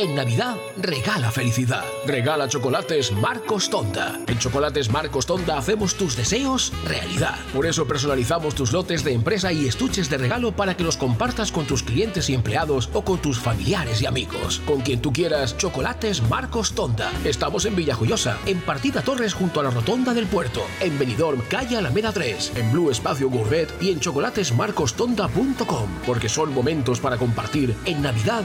En Navidad, regala felicidad. Regala chocolates Marcos Tonda. En Chocolates Marcos Tonda hacemos tus deseos realidad. Por eso personalizamos tus lotes de empresa y estuches de regalo para que los compartas con tus clientes y empleados o con tus familiares y amigos. Con quien tú quieras, Chocolates Marcos Tonda. Estamos en Villajoyosa, en Partida Torres junto a la Rotonda del Puerto. En Benidorm, calle Alameda 3. En Blue Espacio Gourmet y en chocolatesmarcostonda.com. Porque son momentos para compartir. En Navidad,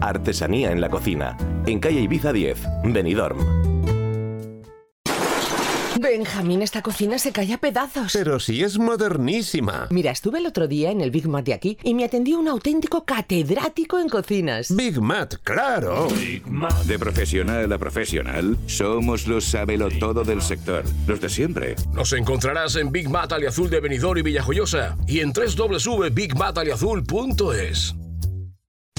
Artesanía en la cocina. En calle Ibiza 10, Benidorm. Benjamín, esta cocina se cae a pedazos. Pero si es modernísima. Mira, estuve el otro día en el Big Mat de aquí y me atendió un auténtico catedrático en cocinas. Big Mat, claro. De profesional a profesional, somos los sabelotodo del sector, los de siempre. Nos encontrarás en Big Mat Aliazul de Benidorm y Villajoyosa y en www.bigmataliazul.es.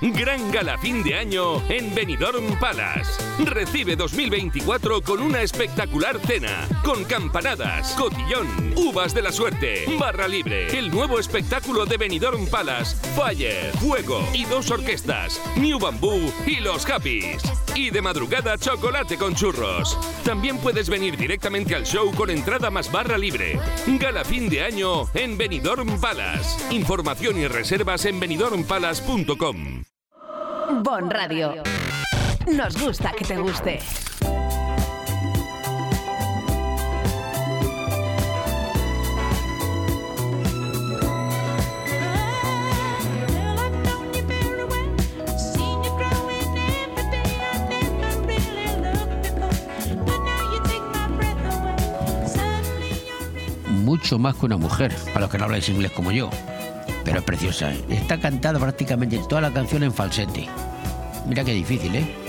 Gran gala fin de año en Benidorm Palace. Recibe 2024 con una espectacular cena, con campanadas, cotillón, uvas de la suerte, barra libre, el nuevo espectáculo de Benidorm Palace, Fire, Fuego y dos orquestas, New Bamboo y Los Happys. Y de madrugada chocolate con churros. También puedes venir directamente al show con entrada más barra libre. Gala fin de año en Benidorm Palace. Información y reservas en benidormpalace.com. Bon Radio. Nos gusta que te guste. Mucho más que una mujer, para los que no habláis inglés como yo. Pero es preciosa. ¿eh? Está cantada prácticamente toda la canción en falsete. Mira qué difícil, ¿eh?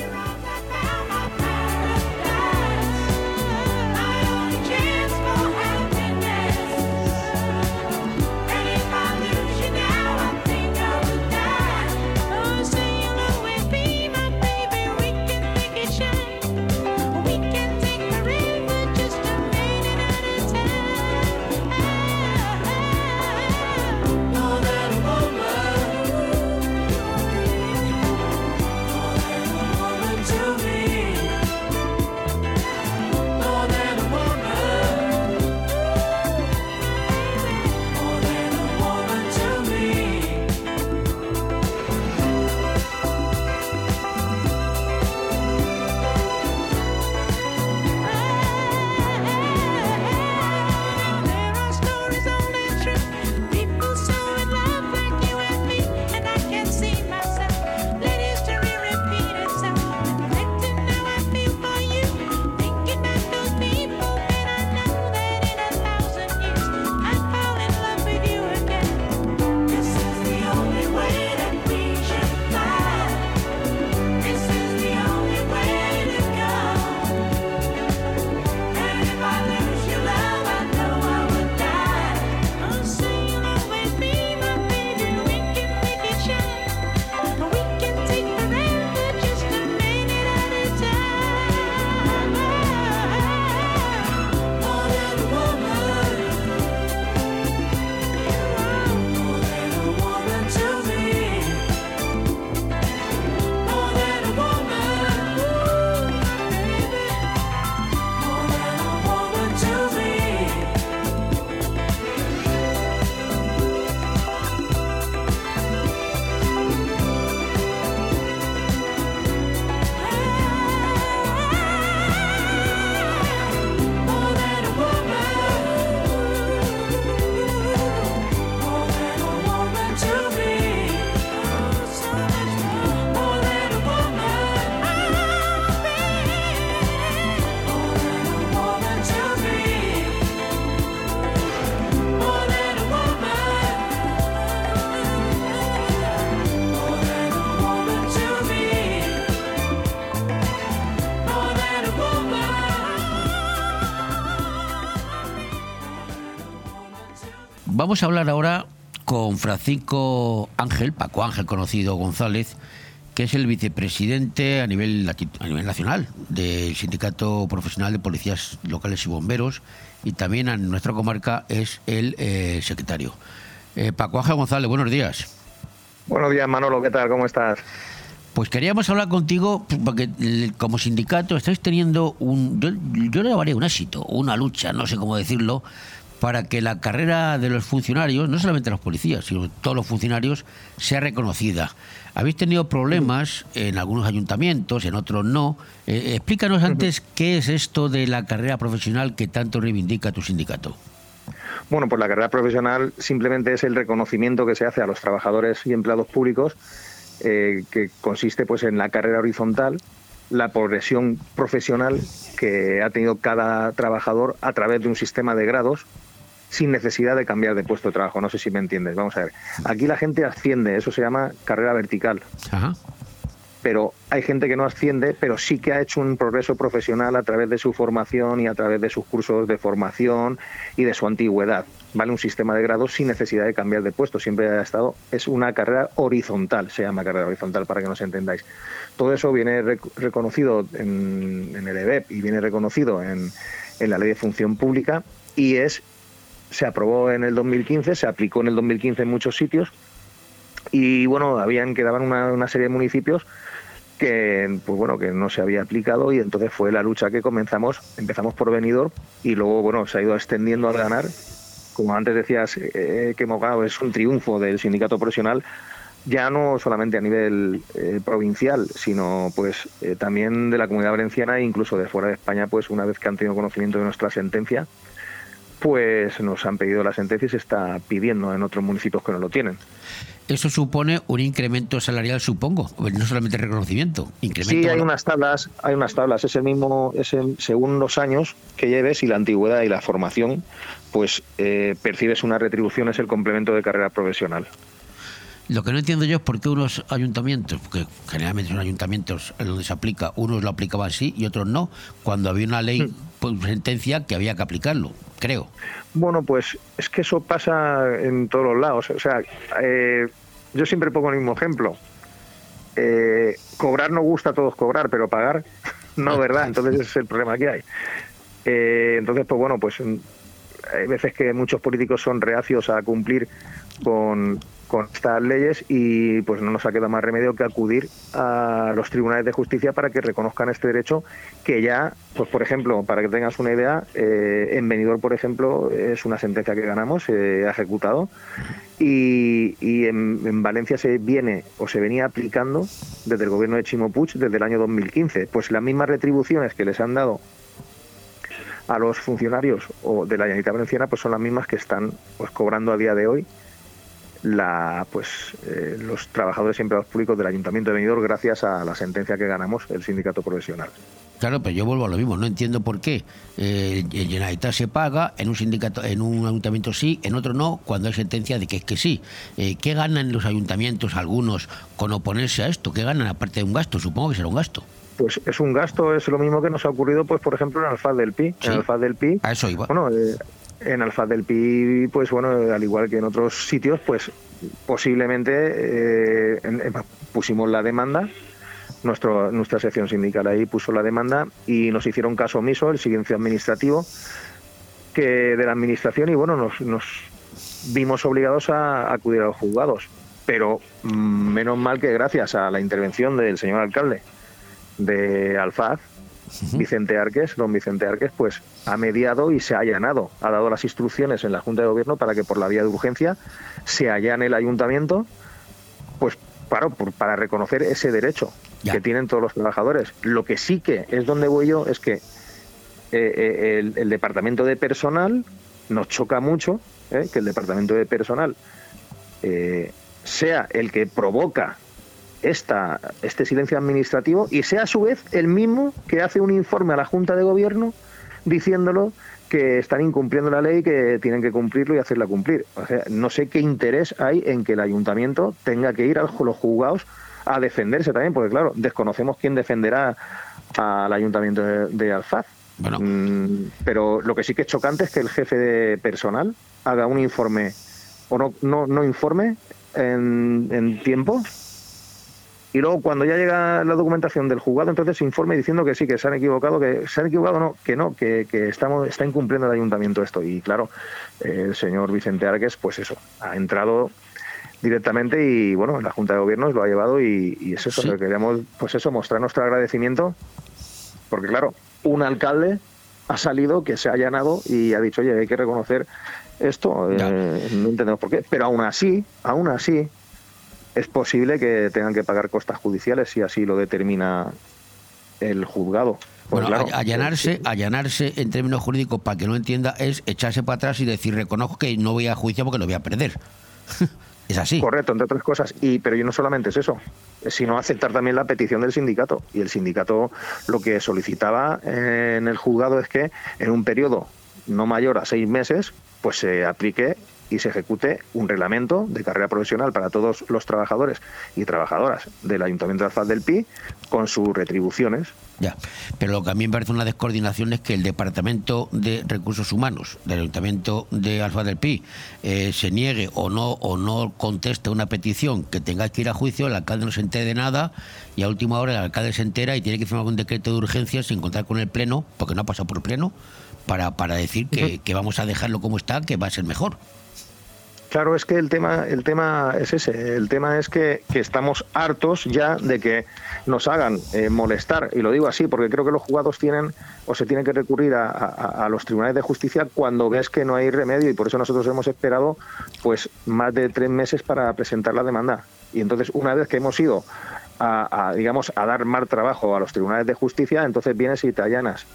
Vamos a hablar ahora con Francisco Ángel, Paco Ángel conocido González, que es el vicepresidente a nivel, a nivel nacional del Sindicato Profesional de Policías Locales y Bomberos y también en nuestra comarca es el eh, secretario. Eh, Paco Ángel González, buenos días. Buenos días, Manolo, ¿qué tal? ¿Cómo estás? Pues queríamos hablar contigo porque eh, como sindicato estáis teniendo un, yo, yo le llamaría un éxito, una lucha, no sé cómo decirlo, para que la carrera de los funcionarios, no solamente los policías, sino todos los funcionarios, sea reconocida. Habéis tenido problemas en algunos ayuntamientos, en otros no. Eh, explícanos antes qué es esto de la carrera profesional que tanto reivindica tu sindicato. Bueno, pues la carrera profesional simplemente es el reconocimiento que se hace a los trabajadores y empleados públicos, eh, que consiste pues en la carrera horizontal, la progresión profesional que ha tenido cada trabajador a través de un sistema de grados sin necesidad de cambiar de puesto de trabajo. No sé si me entiendes. Vamos a ver. Aquí la gente asciende, eso se llama carrera vertical. Pero hay gente que no asciende, pero sí que ha hecho un progreso profesional a través de su formación y a través de sus cursos de formación y de su antigüedad. Vale, un sistema de grados sin necesidad de cambiar de puesto. Siempre ha estado. Es una carrera horizontal, se llama carrera horizontal para que nos entendáis. Todo eso viene rec- reconocido en, en el EBEP y viene reconocido en, en la Ley de Función Pública y es se aprobó en el 2015, se aplicó en el 2015 en muchos sitios y bueno, habían quedaban una, una serie de municipios que pues bueno que no se había aplicado y entonces fue la lucha que comenzamos, empezamos por Benidorm y luego bueno se ha ido extendiendo al ganar. Como antes decías eh, que hemos es un triunfo del sindicato profesional ya no solamente a nivel eh, provincial, sino pues eh, también de la comunidad valenciana e incluso de fuera de España, pues una vez que han tenido conocimiento de nuestra sentencia, pues nos han pedido la sentencia y se está pidiendo en otros municipios que no lo tienen. Eso supone un incremento salarial, supongo, no solamente reconocimiento, incremento. Sí, hay unas tablas, hay unas tablas, es el mismo, es el- según los años que lleves y la antigüedad y la formación, pues eh, percibes una retribución, es el complemento de carrera profesional. Lo que no entiendo yo es por qué unos ayuntamientos, porque generalmente son ayuntamientos en donde se aplica, unos lo aplicaban así y otros no, cuando había una ley, pues, sentencia que había que aplicarlo, creo. Bueno, pues es que eso pasa en todos los lados. O sea, eh, yo siempre pongo el mismo ejemplo. Eh, cobrar no gusta a todos cobrar, pero pagar [LAUGHS] no, ¿verdad? [LAUGHS] Entonces ese es el problema que hay. Eh, entonces, pues bueno, pues hay veces que muchos políticos son reacios a cumplir con, con estas leyes y pues no nos ha quedado más remedio que acudir a los tribunales de justicia para que reconozcan este derecho que ya, pues por ejemplo, para que tengas una idea, eh, en Benidorm, por ejemplo, es una sentencia que ganamos, se ha ejecutado y, en Valencia se viene o se venía aplicando desde el gobierno de Chimo Puig desde el año 2015. Pues las mismas retribuciones que les han dado a los funcionarios o de la Generalitat Valenciana pues son las mismas que están pues cobrando a día de hoy la pues eh, los trabajadores y empleados públicos del Ayuntamiento de Benidorm gracias a la sentencia que ganamos el sindicato profesional. Claro, pero yo vuelvo a lo mismo, no entiendo por qué eh, el Generalitat se paga, en un sindicato, en un ayuntamiento sí, en otro no, cuando hay sentencia de que es que sí. Eh, ¿Qué ganan los ayuntamientos, algunos, con oponerse a esto? ¿Qué ganan aparte de un gasto? Supongo que será un gasto. Pues es un gasto, es lo mismo que nos ha ocurrido, pues por ejemplo, en Alfaz del Pi. Sí. En Alfaz del Pi. A eso iba. Bueno, eh, en Alfaz del Pi, pues bueno, al igual que en otros sitios, pues posiblemente eh, pusimos la demanda. Nuestro, nuestra sección sindical ahí puso la demanda y nos hicieron caso omiso, el silencio administrativo que de la administración y bueno, nos, nos vimos obligados a acudir a los juzgados. Pero mm, menos mal que gracias a la intervención del señor alcalde de Alfaz, Vicente Arques, don Vicente Arques, pues ha mediado y se ha allanado, ha dado las instrucciones en la Junta de Gobierno para que por la vía de urgencia se allane el ayuntamiento, pues para, reconocer ese derecho que tienen todos los trabajadores. Lo que sí que es donde voy yo es que eh, eh, el, el departamento de personal nos choca mucho eh, que el departamento de personal sea el que provoca esta, este silencio administrativo y sea a su vez el mismo que hace un informe a la Junta de Gobierno diciéndolo que están incumpliendo la ley, que tienen que cumplirlo y hacerla cumplir. O sea, no sé qué interés hay en que el ayuntamiento tenga que ir a los juzgados a defenderse también, porque claro, desconocemos quién defenderá al ayuntamiento de, de Alfaz. Mm, pero lo que sí que es chocante es que el jefe de personal haga un informe o no, no, no informe en, en tiempo. Y luego cuando ya llega la documentación del juzgado, entonces se informe diciendo que sí, que se han equivocado, que se han equivocado, no, que no, que, que estamos, está incumpliendo el ayuntamiento esto. Y claro, el señor Vicente Arques, pues eso, ha entrado directamente y bueno, la Junta de Gobiernos lo ha llevado y, y es eso, Sí. que queríamos, pues eso, mostrar nuestro agradecimiento, porque claro, un alcalde ha salido que se ha allanado y ha dicho, oye, hay que reconocer esto, eh, no entendemos por qué, pero aún así, aún así, es posible que tengan que pagar costas judiciales si así lo determina el juzgado. Pues Bueno, claro, allanarse, allanarse en términos jurídicos, para que no entienda, es echarse para atrás y decir, reconozco que no voy a juicio porque lo voy a perder. [LAUGHS] es así. Correcto, entre otras cosas. Y, pero y no solamente es eso, sino aceptar también la petición del sindicato. Y el sindicato lo que solicitaba eh, en el juzgado es que en un periodo no mayor a seis meses, pues se aplique y se ejecute un reglamento de carrera profesional para todos los trabajadores y trabajadoras del Ayuntamiento de Alfaz del Pi con sus retribuciones. Ya, pero lo que a mí me parece una descoordinación es que el Departamento de Recursos Humanos del Ayuntamiento de Alfa del Pi eh, se niegue o no o no conteste una petición que tenga que ir a juicio, el alcalde no se entere de nada y a última hora el alcalde se entera y tiene que firmar un decreto de urgencia sin contar con el pleno, porque no ha pasado por pleno, para, para decir que, que vamos a dejarlo como está, que va a ser mejor. Claro, es que el tema, el tema es ese. El tema es que, que estamos hartos ya de que nos hagan eh, molestar, y lo digo así porque creo que los juzgados tienen o se tienen que recurrir a, a- a los tribunales de justicia cuando ves que no hay remedio y por eso nosotros hemos esperado pues más de tres meses para presentar la demanda. Y entonces una vez que hemos ido a, a, digamos a dar mal trabajo a los tribunales de justicia, entonces vienes y te allanas.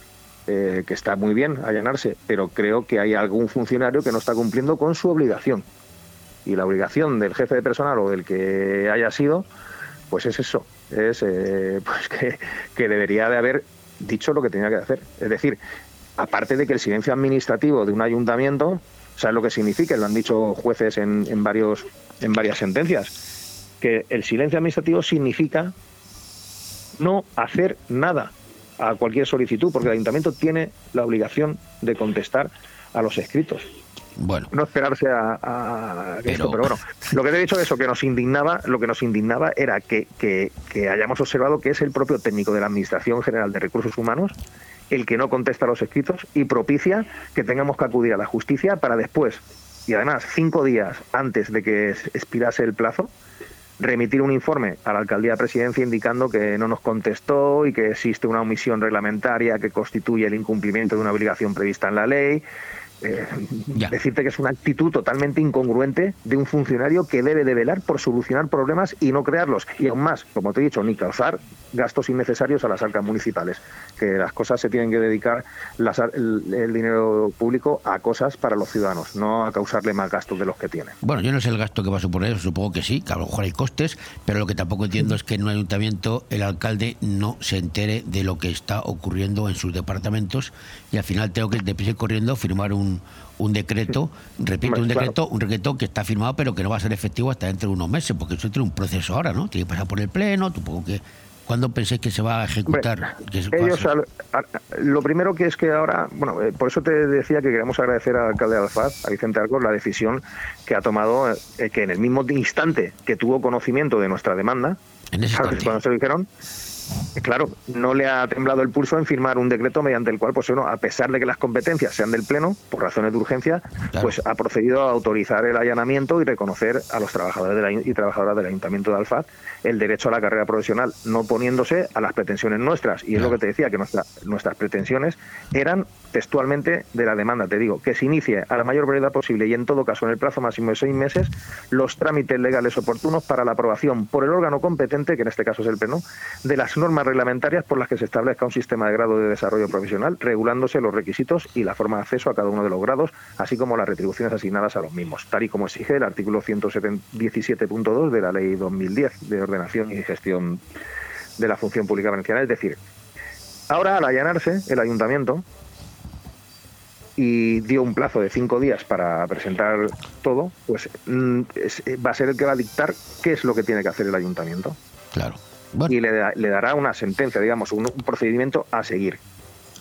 Eh, que está muy bien allanarse, pero creo que hay algún funcionario que no está cumpliendo con su obligación y la obligación del jefe de personal o del que haya sido, pues es eso, es eh, [LAUGHS] pues que, que debería de haber dicho lo que tenía que hacer. Es decir, aparte de que el silencio administrativo de un ayuntamiento, ¿sabes lo que significa? Lo han dicho jueces en, en varios, en varias sentencias, que el silencio administrativo significa no hacer nada a cualquier solicitud, porque el ayuntamiento tiene la obligación de contestar a los escritos. Bueno. No esperarse a, a esto, pero bueno, lo que te he dicho eso, que nos indignaba, lo que nos indignaba era que, que, que hayamos observado que es el propio técnico de la Administración General de Recursos Humanos el que no contesta los escritos y propicia que tengamos que acudir a la justicia para después, y además cinco días antes de que expirase el plazo, remitir un informe a la alcaldía presidencia indicando que no nos contestó y que existe una omisión reglamentaria que constituye el incumplimiento de una obligación prevista en la ley. Eh, decirte que es una actitud totalmente incongruente de un funcionario que debe de velar por solucionar problemas y no crearlos. Y aún más, como te he dicho, ni causar gastos innecesarios a las arcas municipales. Que las cosas se tienen que dedicar las el, el dinero público a cosas para los ciudadanos, no a causarle más gastos de los que tienen. Bueno, yo no sé el gasto que va a suponer, supongo que sí, que a lo mejor hay costes, pero lo que tampoco entiendo es que en un ayuntamiento el alcalde no se entere de lo que está ocurriendo en sus departamentos y al final tengo que deprisa corriendo firmar un, un decreto, repito, un decreto, un decreto que está firmado pero que no va a ser efectivo hasta dentro de unos meses, porque eso tiene un proceso ahora, ¿no? Tiene que pasar por el pleno, supongo que... ¿Cuándo pensáis que se va a ejecutar? Ellos, al- al- lo primero que es que ahora, bueno, eh, por eso te decía que queremos agradecer al alcalde de Alfaz, a Vicente Arcos, la decisión que ha tomado, eh, que en el mismo instante que tuvo conocimiento de nuestra demanda, ¿sabes? cuando se lo dijeron, claro, no le ha temblado el pulso en firmar un decreto mediante el cual, pues bueno, a pesar de que las competencias sean del Pleno, por razones de urgencia, pues ha procedido a autorizar el allanamiento y reconocer a los trabajadores de la- y trabajadoras del Ayuntamiento de Alfaz el derecho a la carrera profesional, no poniéndose a las pretensiones nuestras. Y es lo que te decía, que nuestra- nuestras pretensiones eran textualmente de la demanda, te digo, que se inicie a la mayor brevedad posible y en todo caso en el plazo máximo de seis meses los trámites legales oportunos para la aprobación por el órgano competente, que en este caso es el Pleno, de las normas reglamentarias por las que se establezca un sistema de grado de desarrollo profesional, regulándose los requisitos y la forma de acceso a cada uno de los grados, así como las retribuciones asignadas a los mismos, tal y como exige el artículo 117.2 de la Ley 2010 de Ordenación y Gestión de la Función Pública Valenciana. Es decir, ahora al allanarse el ayuntamiento y dio un plazo de cinco días para presentar todo, pues mm, es- va a ser el que va a dictar qué es lo que tiene que hacer el ayuntamiento. Claro. Y le, da- le dará una sentencia, digamos, un, un procedimiento a seguir.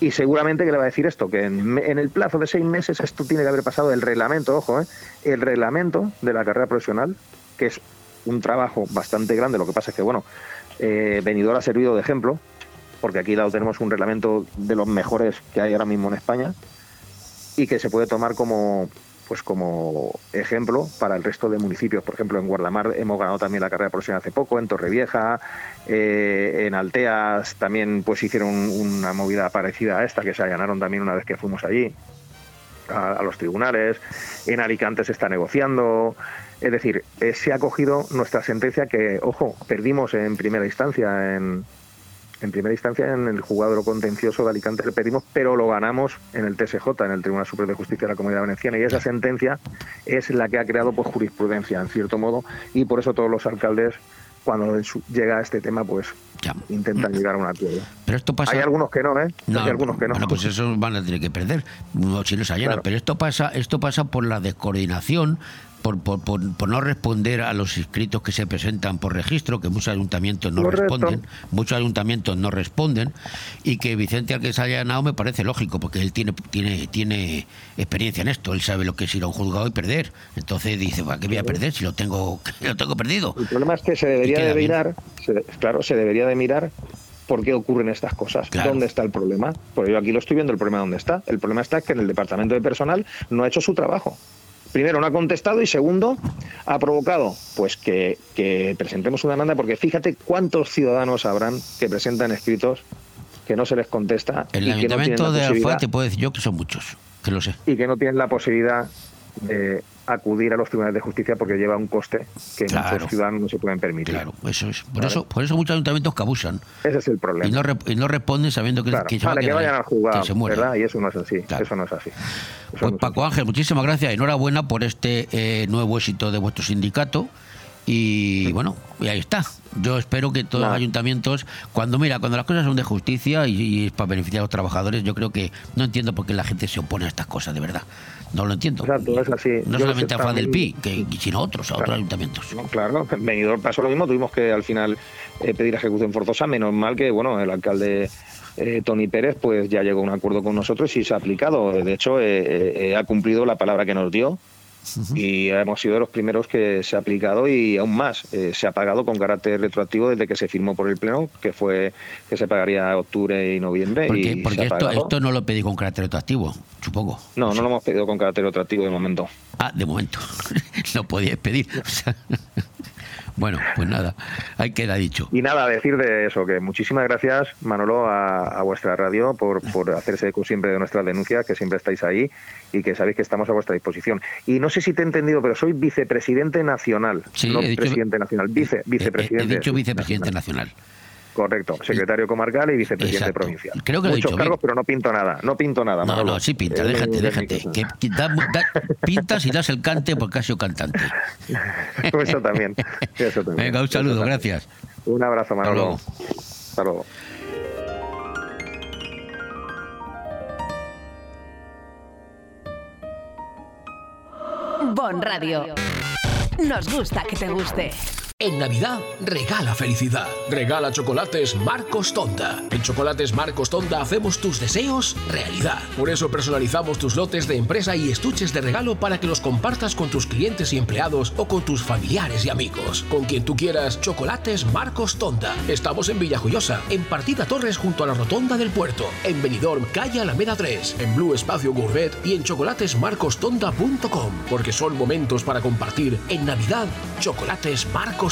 Y seguramente que le va a decir esto, que en el plazo de seis meses esto tiene que haber pasado el reglamento, ojo, ¿eh? el reglamento de la carrera profesional, que es un trabajo bastante grande, lo que pasa es que, bueno, eh, Benidorm ha servido de ejemplo, porque aquí lado tenemos un reglamento de los mejores que hay ahora mismo en España, y que se puede tomar como pues como ejemplo para el resto de municipios. Por ejemplo, en Guardamar hemos ganado también la carrera profesional hace poco, en Torrevieja, eh, en Alteas también pues hicieron una movida parecida a esta, que se ganaron también una vez que fuimos allí a, a los tribunales, en Alicante se está negociando, es decir, eh, se ha cogido nuestra sentencia que, ojo, perdimos en primera instancia en, en primera instancia en el juzgado contencioso de Alicante le perdimos, pero lo ganamos en el TSJ, en el Tribunal Superior de Justicia de la Comunidad Valenciana, y esa sentencia es la que ha creado pues, jurisprudencia, en cierto modo, y por eso todos los alcaldes, cuando llega a este tema, pues intentan llegar a un acuerdo. Pero esto pasa. Hay algunos que no, ¿eh? No, Hay algunos que no. Bueno, pues eso van a tener que perder, no, si allanan. Claro. Pero esto pasa, esto pasa por la descoordinación, por, por, por, por no responder a los inscritos que se presentan por registro, que muchos ayuntamientos no Correcto. responden, muchos ayuntamientos no responden, y que Vicente al que se haya allanado me parece lógico, porque él tiene, tiene, tiene experiencia en esto, él sabe lo que es ir a un juzgado y perder. Entonces dice, ¿para qué voy a perder si lo tengo, [LAUGHS] lo tengo perdido? El problema es que se debería de mirar, se- claro, se debería de mirar por qué ocurren estas cosas. ¿Dónde está el problema? Porque yo aquí lo estoy viendo el problema dónde está. El problema está que en el departamento de personal no ha hecho su trabajo. Primero, no ha contestado y segundo, ha provocado pues que, que presentemos una demanda porque fíjate cuántos ciudadanos habrán que presentan escritos que no se les contesta El y que no tienen ayuntamiento la de Alfaz te puedo decir yo que son muchos, que lo sé. y que no tienen la posibilidad de acudir a los tribunales de justicia porque lleva un coste que Claro. muchos ciudadanos no se pueden permitir. Claro, eso es. Por eso, por eso muchos ayuntamientos que abusan. Ese es el problema. Y no, rep- y no responden sabiendo que, Claro, que se va a para que vayan al juzgado, se. ¿verdad? Y eso no es así. Eso no es así. Pues Paco Ángel, muchísimas gracias. Enhorabuena por este eh, nuevo éxito de vuestro sindicato. Y bueno, y ahí está. Yo espero que todos los ayuntamientos, cuando mira, cuando las cosas son de justicia y, y es para beneficiar a los trabajadores, yo creo que no entiendo por qué la gente se opone a estas cosas, de verdad. No lo entiendo. Exacto, es así. No Yo solamente a Faz del Pi, que, sino a otros, a otros ayuntamientos. No, claro, en Benidorm pasó lo mismo, tuvimos que al final eh, pedir ejecución forzosa, menos mal que bueno, el alcalde eh, Tony Pérez pues ya llegó a un acuerdo con nosotros y se ha aplicado. De hecho, eh, eh, eh, ha cumplido la palabra que nos dio. Y hemos sido de los primeros que se ha aplicado y aún más, eh, se ha pagado con carácter retroactivo desde que se firmó por el Pleno, que fue que se pagaría octubre y noviembre. Porque, y porque esto, esto no lo pedí con carácter retroactivo, supongo. No, no lo hemos pedido con carácter retroactivo de momento. Ah, de momento. [LAUGHS] no podíais pedir. O sea, bueno, pues nada, ahí queda dicho. Y nada, decir de eso, que muchísimas gracias, Manolo, a, a vuestra radio por, por hacerse eco siempre de nuestras denuncias, que siempre estáis ahí y que sabéis que estamos a vuestra disposición. Y no sé si te he entendido, pero soy vicepresidente nacional, Sí, no dicho- presidente nacional, vice, He, he vicepresidente. dicho vicepresidente nacional. Correcto, secretario comarcal y vicepresidente Exacto. provincial. Creo que lo he Muchos dicho cargos, bien. pero no pinto nada, no pinto nada. No, Manolo. no, sí pinta, Eh, déjate, de déjate. Que, que da- da- pintas y das el cante porque has sido cantante. [LAUGHS] Eso también. Eso también. Venga, un Eso saludo, también. gracias. Un abrazo, Manolo. luego. Hasta luego. Bon Radio. Nos gusta que te guste. En Navidad, regala felicidad. Regala chocolates Marcos Tonda. En Chocolates Marcos Tonda hacemos tus deseos realidad. Por eso personalizamos tus lotes de empresa y estuches de regalo para que los compartas con tus clientes y empleados o con tus familiares y amigos. Con quien tú quieras, Chocolates Marcos Tonda. Estamos en Villajoyosa, en Partida Torres junto a la Rotonda del Puerto. En Benidorm, calle Alameda 3. En Blue Espacio Gourmet y en chocolatesmarcostonda.com. Porque son momentos para compartir. En Navidad, Chocolates Marcos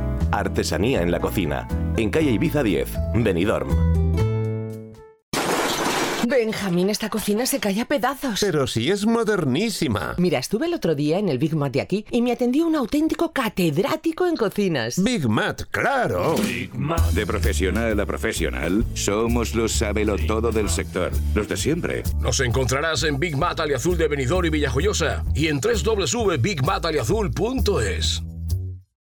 Artesanía en la cocina. En calle Ibiza 10, Benidorm. Benjamín, esta cocina se cae a pedazos. Pero si es modernísima. Mira, estuve el otro día en el Big Mac de aquí y me atendió un auténtico catedrático en cocinas. Big Mac, claro. De profesional a profesional, somos los todo del sector, los de siempre. Nos encontrarás en Big Mat Aliazul de Benidorm y Villajoyosa y en www.bigmataliazul.es.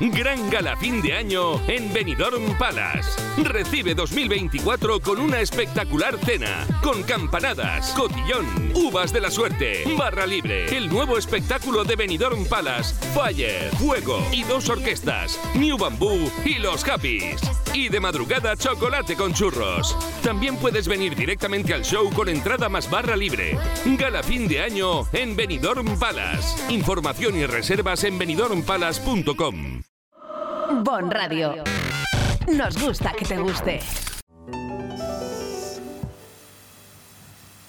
Gran gala fin de año en Benidorm Palace. Recibe 2024 con una espectacular cena, con campanadas, cotillón, uvas de la suerte, barra libre, el nuevo espectáculo de Benidorm Palace, Fire, Fuego y dos orquestas, New Bamboo y Los Happys. Y de madrugada chocolate con churros. También puedes venir directamente al show con entrada más barra libre. Gala fin de año en Benidorm Palace. Información y reservas en benidormpalace.com. Bon Radio. Nos gusta que te guste.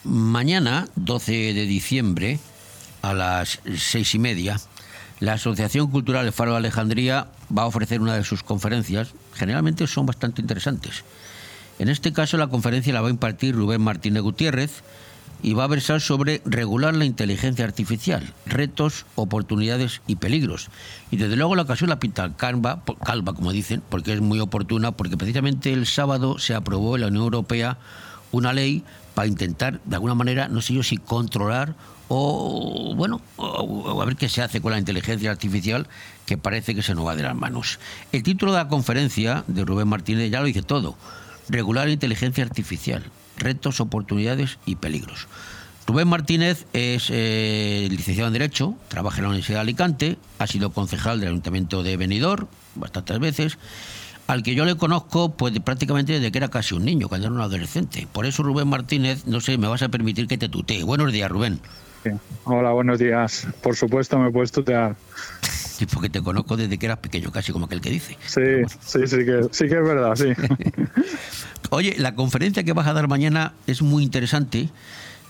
Mañana, 12 de diciembre, a las seis y media, la Asociación Cultural El Faro de Alejandría va a ofrecer una de sus conferencias. Generalmente son bastante interesantes. En este caso, la conferencia la va a impartir Rubén Martínez Gutiérrez y va a versar sobre regular la inteligencia artificial, retos, oportunidades y peligros. Y desde luego la ocasión la pinta calva, calva, como dicen, porque es muy oportuna, porque precisamente el sábado se aprobó en la Unión Europea una ley para intentar, de alguna manera, no sé yo si controlar o, bueno, a ver qué se hace con la inteligencia artificial, que parece que se nos va de las manos. El título de la conferencia de Rubén Martínez ya lo dice todo. Regular la inteligencia artificial, retos, oportunidades y peligros. Rubén Martínez es eh, licenciado en Derecho, trabaja en la Universidad de Alicante, ha sido concejal del Ayuntamiento de Benidorm bastantes veces, al que yo le conozco pues prácticamente desde que era casi un niño, cuando era un adolescente. Por eso Rubén Martínez, no sé, me vas a permitir que te tutee. Buenos días, Rubén. Hola, buenos días. Por supuesto, me puedes tutear. Sí, porque te conozco desde que eras pequeño, casi como aquel que dice. Sí, sí, sí que, sí que es verdad, sí. [LAUGHS] Oye, la conferencia que vas a dar mañana es muy interesante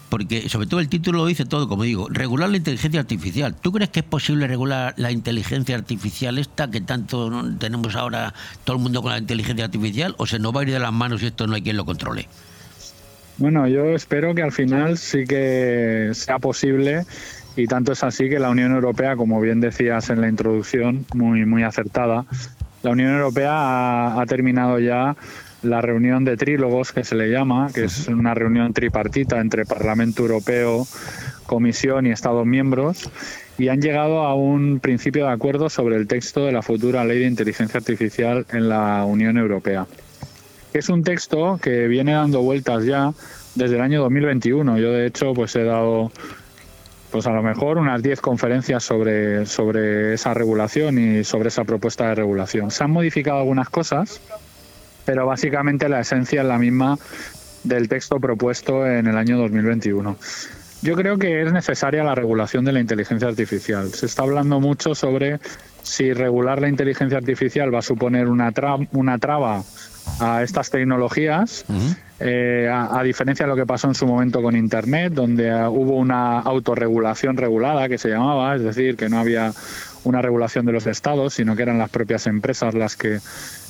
porque sobre todo el título lo dice todo, como digo, regular la inteligencia artificial. ¿Tú crees que es posible regular la inteligencia artificial esta que tanto tenemos ahora todo el mundo con la inteligencia artificial o se nos va a ir de las manos y esto no hay quien lo controle? Bueno, yo espero que al final sí que sea posible y tanto es así que la Unión Europea, como bien decías en la introducción, muy, muy acertada, la Unión Europea ha, ha terminado ya la reunión de trílogos que se le llama, que es una reunión tripartita entre Parlamento Europeo, Comisión y Estados miembros, y han llegado a un principio de acuerdo sobre el texto de la futura ley de inteligencia artificial en la Unión Europea. Es un texto que viene dando vueltas ya desde el año 2021. Yo de hecho pues he dado pues a lo mejor unas 10 conferencias sobre, sobre esa regulación y sobre esa propuesta de regulación. Se han modificado algunas cosas, pero básicamente la esencia es la misma del texto propuesto en el año 2021. Yo creo que es necesaria la regulación de la inteligencia artificial. Se está hablando mucho sobre si regular la inteligencia artificial va a suponer una, tra una traba a estas tecnologías, eh, a, a, diferencia de lo que pasó en su momento con Internet, donde uh, hubo una autorregulación regulada que se llamaba, es decir, que no había una regulación de los estados, sino que eran las propias empresas las que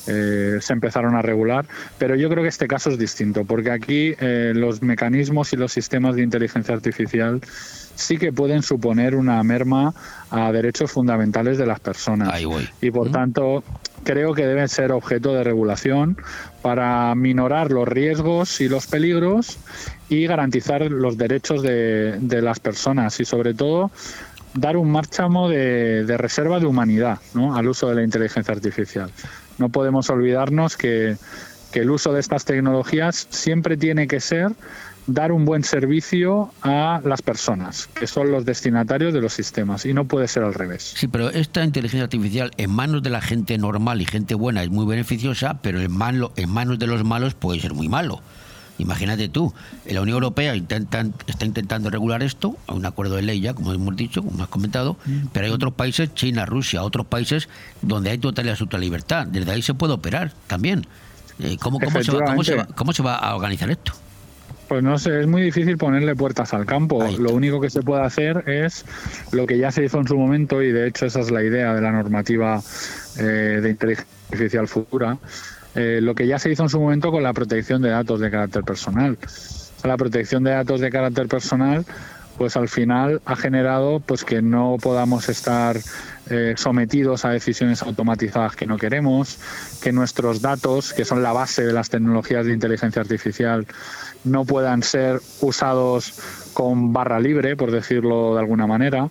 eh, se empezaron a regular, pero yo creo que este caso es distinto, porque aquí eh, los mecanismos y los sistemas de inteligencia artificial sí que pueden suponer una merma a derechos fundamentales de las personas. Y por tanto, creo que deben ser objeto de regulación para minorar los riesgos y los peligros y garantizar los derechos de, de las personas y sobre todo dar un márchamo de, de reserva de humanidad ¿no? al uso de la inteligencia artificial. No podemos olvidarnos que, que el uso de estas tecnologías siempre tiene que ser dar un buen servicio a las personas, que son los destinatarios de los sistemas, y no puede ser al revés. Sí, pero esta inteligencia artificial en manos de la gente normal y gente buena es muy beneficiosa, pero en, en manos de los malos puede ser muy malo. Imagínate tú, la Unión Europea intentan, está intentando regular esto, a un acuerdo de ley ya, como hemos dicho, como has comentado, pero hay otros países, China, Rusia, otros países donde hay total y absoluta libertad. Desde ahí se puede operar también. Eh, ¿cómo, cómo, se va, cómo, se va. ¿Cómo se va a organizar esto? Pues no sé, es muy difícil ponerle puertas al campo. Lo único que se puede hacer es lo que ya se hizo en su momento, y de hecho esa es la idea de la normativa eh, de inteligencia artificial futura, eh, lo que ya se hizo en su momento con la protección de datos de carácter personal. La protección de datos de carácter personal, pues al final ha generado pues que no podamos estar eh, sometidos a decisiones automatizadas que no queremos, que nuestros datos, que son la base de las tecnologías de inteligencia artificial, no puedan ser usados con barra libre, por decirlo de alguna manera.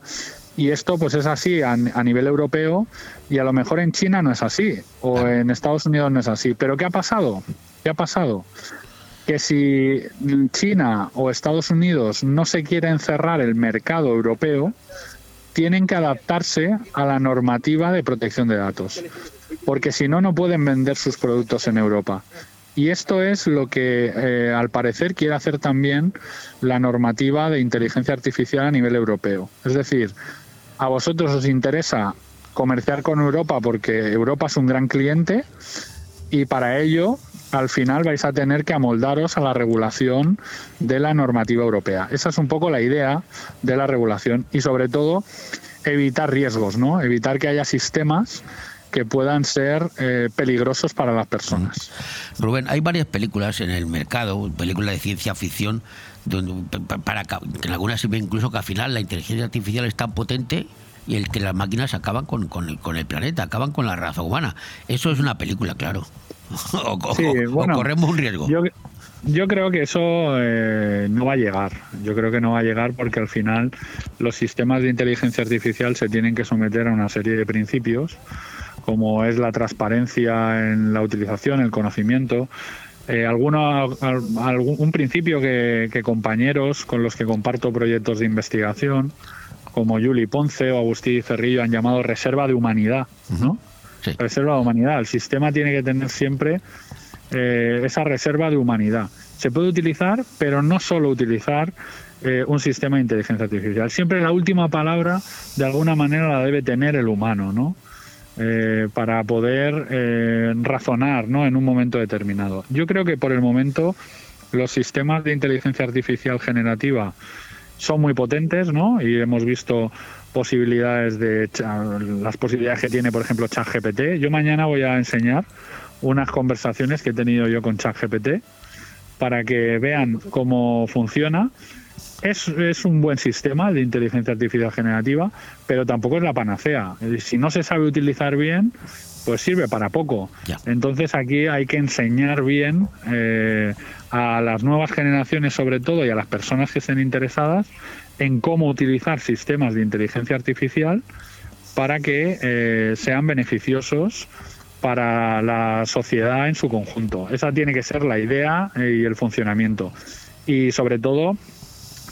Y esto pues es así a, a nivel europeo y a lo mejor en China no es así o en Estados Unidos no es así. Pero ¿qué ha pasado? ¿Qué ha pasado? Que si China o Estados Unidos no se quieren cerrar el mercado europeo, tienen que adaptarse a la normativa de protección de datos, porque si no, no pueden vender sus productos en Europa. Y esto es lo que, eh, al parecer, quiere hacer también la normativa de inteligencia artificial a nivel europeo. Es decir, a vosotros os interesa comerciar con Europa porque Europa es un gran cliente y para ello al final vais a tener que amoldaros a la regulación de la normativa europea. Esa es un poco la idea de la regulación y sobre todo evitar riesgos, ¿no? Evitar que haya sistemas que puedan ser eh, peligrosos para las personas. Rubén, hay varias películas en el mercado, películas de ciencia ficción, donde, para, que en algunas se ve incluso que al final la inteligencia artificial es tan potente y el que las máquinas acaban con, con el, con el planeta, acaban con la raza humana. Eso es una película, claro. [LAUGHS] o, o- Sí, o bueno, corremos un riesgo. Yo, yo creo que eso eh, no va a llegar. Yo creo que no va a llegar porque al final los sistemas de inteligencia artificial se tienen que someter a una serie de principios, como es la transparencia en la utilización, el conocimiento. Eh, alguno, al- algún, un principio que, que compañeros con los que comparto proyectos de investigación, como Juli Ponce o Agustín Cerrillo, han llamado reserva de humanidad, ¿no? Reserva de humanidad. El sistema tiene que tener siempre eh, esa reserva de humanidad. Se puede utilizar, pero no solo utilizar eh, un sistema de inteligencia artificial. Siempre la última palabra, de alguna manera, la debe tener el humano, ¿no? Eh, para poder eh, razonar ¿no? en un momento determinado. Yo creo que por el momento los sistemas de inteligencia artificial generativa son muy potentes, ¿no? Y hemos visto posibilidades de las posibilidades que tiene, por ejemplo, ChatGPT. Yo mañana voy a enseñar unas conversaciones que he tenido yo con ChatGPT para que vean cómo funciona. Es, es un buen sistema de inteligencia artificial generativa, pero tampoco es la panacea. Si no se sabe utilizar bien, pues sirve para poco. Entonces aquí hay que enseñar bien eh, a las nuevas generaciones sobre todo y a las personas que estén interesadas en cómo utilizar sistemas de inteligencia artificial para que eh, sean beneficiosos para la sociedad en su conjunto. Esa tiene que ser la idea eh, y el funcionamiento. Y sobre todo,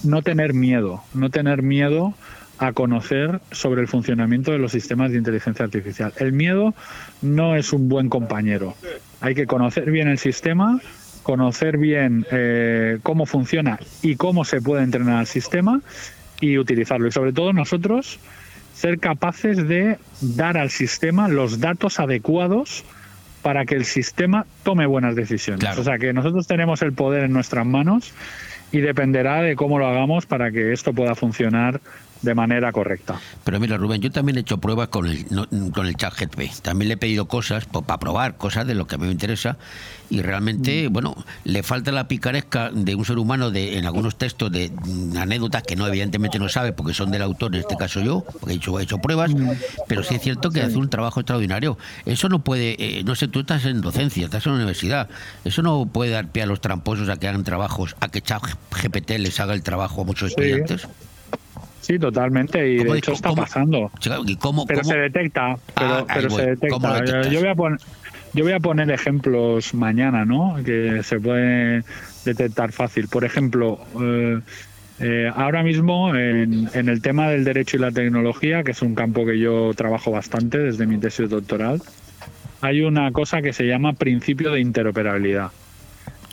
no tener miedo, no tener miedo a conocer sobre el funcionamiento de los sistemas de inteligencia artificial. El miedo no es un buen compañero. Hay que conocer bien el sistema, conocer bien eh, cómo funciona y cómo se puede entrenar el sistema y utilizarlo. Y sobre todo nosotros ser capaces de dar al sistema los datos adecuados para que el sistema tome buenas decisiones. O sea que nosotros tenemos el poder en nuestras manos y dependerá de cómo lo hagamos para que esto pueda funcionar de manera correcta. Pero mira, Rubén, yo también he hecho pruebas con el, no- con el chat GTP. También le he pedido cosas pues, para probar cosas de lo que a mí me interesa. Y realmente, bueno, le falta la picaresca de un ser humano de, en algunos textos de mm, anécdotas que no, evidentemente no sabe porque son del autor, en este caso yo, porque he hecho, he hecho pruebas. Pero sí es cierto que hace un trabajo extraordinario. Eso no puede, eh, no sé, tú estás en docencia, estás en la universidad. Eso no puede dar pie a los tramposos a que hagan trabajos, a que chat GPT les haga el trabajo a muchos Sí. estudiantes. Sí, totalmente, y ¿Cómo- de hecho está cómo- pasando. ¿Y cómo, pero cómo? se detecta, pero, Ah, ahí pero voy. se detecta. Yo voy a poner yo voy a poner ejemplos mañana, ¿no? Que se puede detectar fácil. Por ejemplo, eh, eh, ahora mismo en, en el tema del derecho y la tecnología, que es un campo que yo trabajo bastante desde mi tesis doctoral, hay una cosa que se llama principio de interoperabilidad.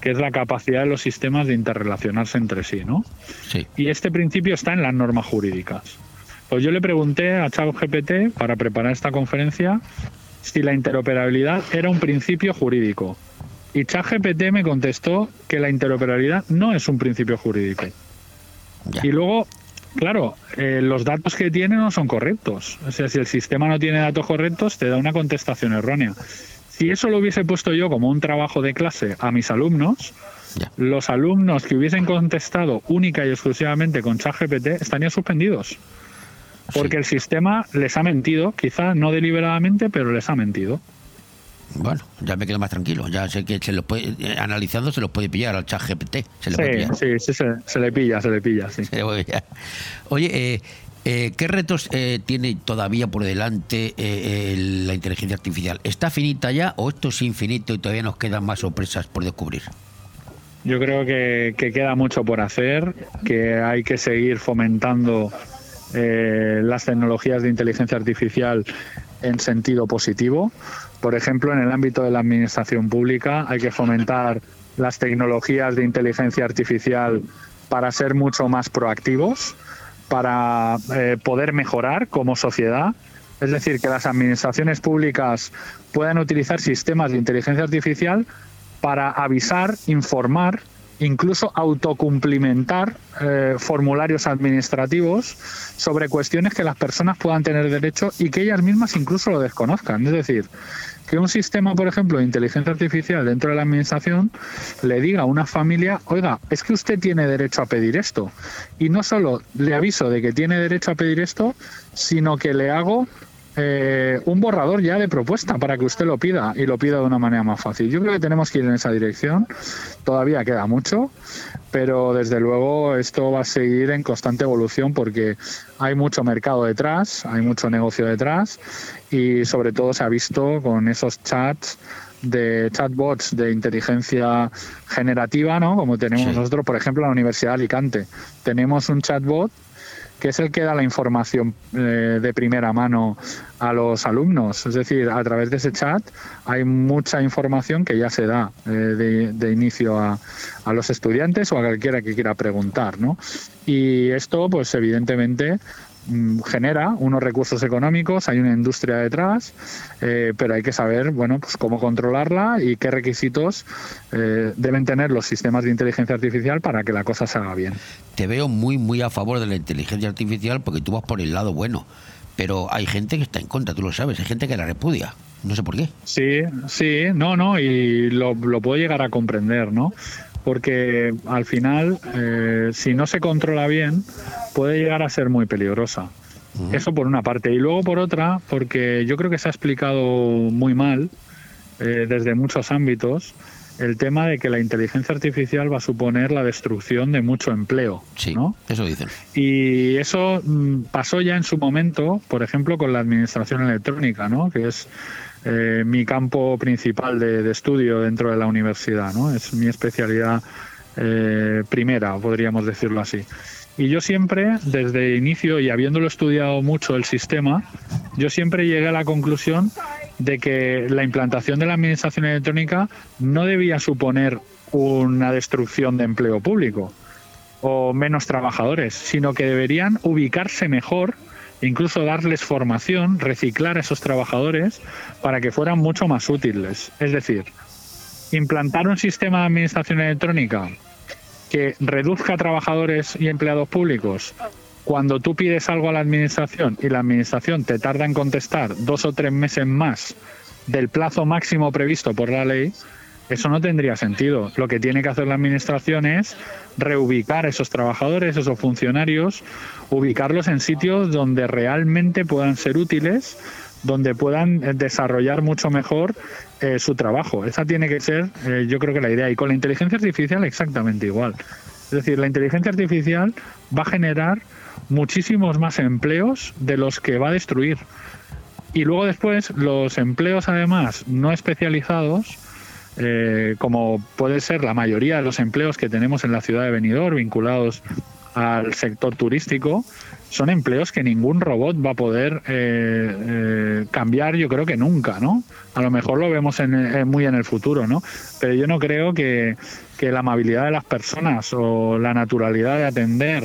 Que es la capacidad de los sistemas de interrelacionarse entre sí, ¿no? Sí. Y este principio está en las normas jurídicas. Pues yo le pregunté a ChatGPT para preparar esta conferencia si la interoperabilidad era un principio jurídico. Y ChatGPT me contestó que la interoperabilidad no es un principio jurídico. Y luego, claro, eh, los datos que tiene no son correctos. O sea, si el sistema no tiene datos correctos, te da una contestación errónea. Si eso lo hubiese puesto yo como un trabajo de clase a mis alumnos, los alumnos que hubiesen contestado única y exclusivamente con ChatGPT estarían suspendidos. Porque el sistema les ha mentido, quizá no deliberadamente, pero les ha mentido. Bueno, ya me quedo más tranquilo. Ya sé que se los puede, eh, analizando se los puede pillar al chat GPT. Se le puede Sí, pillar. sí, sí, se, se le pilla, se le pilla, sí. Se le puede pillar. Oye, eh, eh, ¿qué retos eh, tiene todavía por delante eh, la inteligencia artificial? ¿Está finita ya o esto es infinito y todavía nos quedan más sorpresas por descubrir? Yo creo que, que queda mucho por hacer, que hay que seguir fomentando las tecnologías de inteligencia artificial en sentido positivo. Por ejemplo, en el ámbito de la administración pública hay que fomentar las tecnologías de inteligencia artificial para ser mucho más proactivos, para eh, poder mejorar como sociedad. Es decir, que las administraciones públicas puedan utilizar sistemas de inteligencia artificial para avisar, informar, incluso autocumplimentar eh, formularios administrativos sobre cuestiones que las personas puedan tener derecho y que ellas mismas incluso lo desconozcan. Es decir, que un sistema, por ejemplo, de inteligencia artificial dentro de la administración le diga a una familia, oiga, es que usted tiene derecho a pedir esto. Y no solo le aviso de que tiene derecho a pedir esto, sino que le hago eh, un borrador ya de propuesta para que usted lo pida y lo pida de una manera más fácil. Yo creo que tenemos que ir en esa dirección. Todavía queda mucho, pero desde luego esto va a seguir en constante evolución porque hay mucho mercado detrás, hay mucho negocio detrás y sobre todo se ha visto con esos chats de chatbots de inteligencia generativa, ¿no? Como tenemos nosotros, por ejemplo, en la Universidad de Alicante. Tenemos un chatbot que es el que da la información eh, de primera mano a los alumnos. Es decir, a través de ese chat hay mucha información que ya se da eh, de, inicio a, a los estudiantes o a cualquiera que quiera preguntar. ¿no? Y esto, pues evidentemente, genera unos recursos económicos, hay una industria detrás, eh, pero hay que saber bueno, pues cómo controlarla y qué requisitos eh, deben tener los sistemas de inteligencia artificial para que la cosa se haga bien. Te veo muy, muy a favor de la inteligencia artificial porque tú vas por el lado bueno. Pero hay gente que está en contra, tú lo sabes, hay gente que la repudia. No sé por qué. Sí, sí, no, no, y lo, lo puedo llegar a comprender, ¿no? Porque al final, eh, si no se controla bien, puede llegar a ser muy peligrosa. Eso por una parte. Y luego por otra, porque yo creo que se ha explicado muy mal eh, desde muchos ámbitos el tema de que la inteligencia artificial va a suponer la destrucción de mucho empleo. Sí, ¿no? eso dicen. Y eso mm, pasó ya en su momento, por ejemplo, con la administración electrónica, ¿no? que es eh, mi campo principal de, estudio dentro de la universidad. ¿no? Es mi especialidad eh, primera, podríamos decirlo así. Y yo siempre, desde inicio y habiéndolo estudiado mucho el sistema, yo siempre llegué a la conclusión de que la implantación de la administración electrónica no debía suponer una destrucción de empleo público o menos trabajadores, sino que deberían ubicarse mejor, incluso darles formación, reciclar a esos trabajadores para que fueran mucho más útiles. Es decir, implantar un sistema de administración electrónica que reduzca trabajadores y empleados públicos cuando tú pides algo a la administración y la administración te tarda en contestar dos o tres meses más del plazo máximo previsto por la ley, eso no tendría sentido. Lo que tiene que hacer la administración es reubicar a esos trabajadores, esos funcionarios, ubicarlos en sitios donde realmente puedan ser útiles, donde puedan eh, desarrollar mucho mejor eh, su trabajo. Esa tiene que ser, eh, yo creo que la idea. Y con la inteligencia artificial exactamente igual. Es decir, la inteligencia artificial va a generar muchísimos más empleos de los que va a destruir. Y luego después los empleos además no especializados, como puede ser la mayoría de los empleos que tenemos en la ciudad de Benidorm vinculados al sector turístico, son empleos que ningún robot va a poder eh, eh, cambiar, yo creo que nunca, ¿no? A lo mejor lo vemos en, muy en el futuro, ¿no? Pero yo no creo que, que la amabilidad de las personas o la naturalidad de atender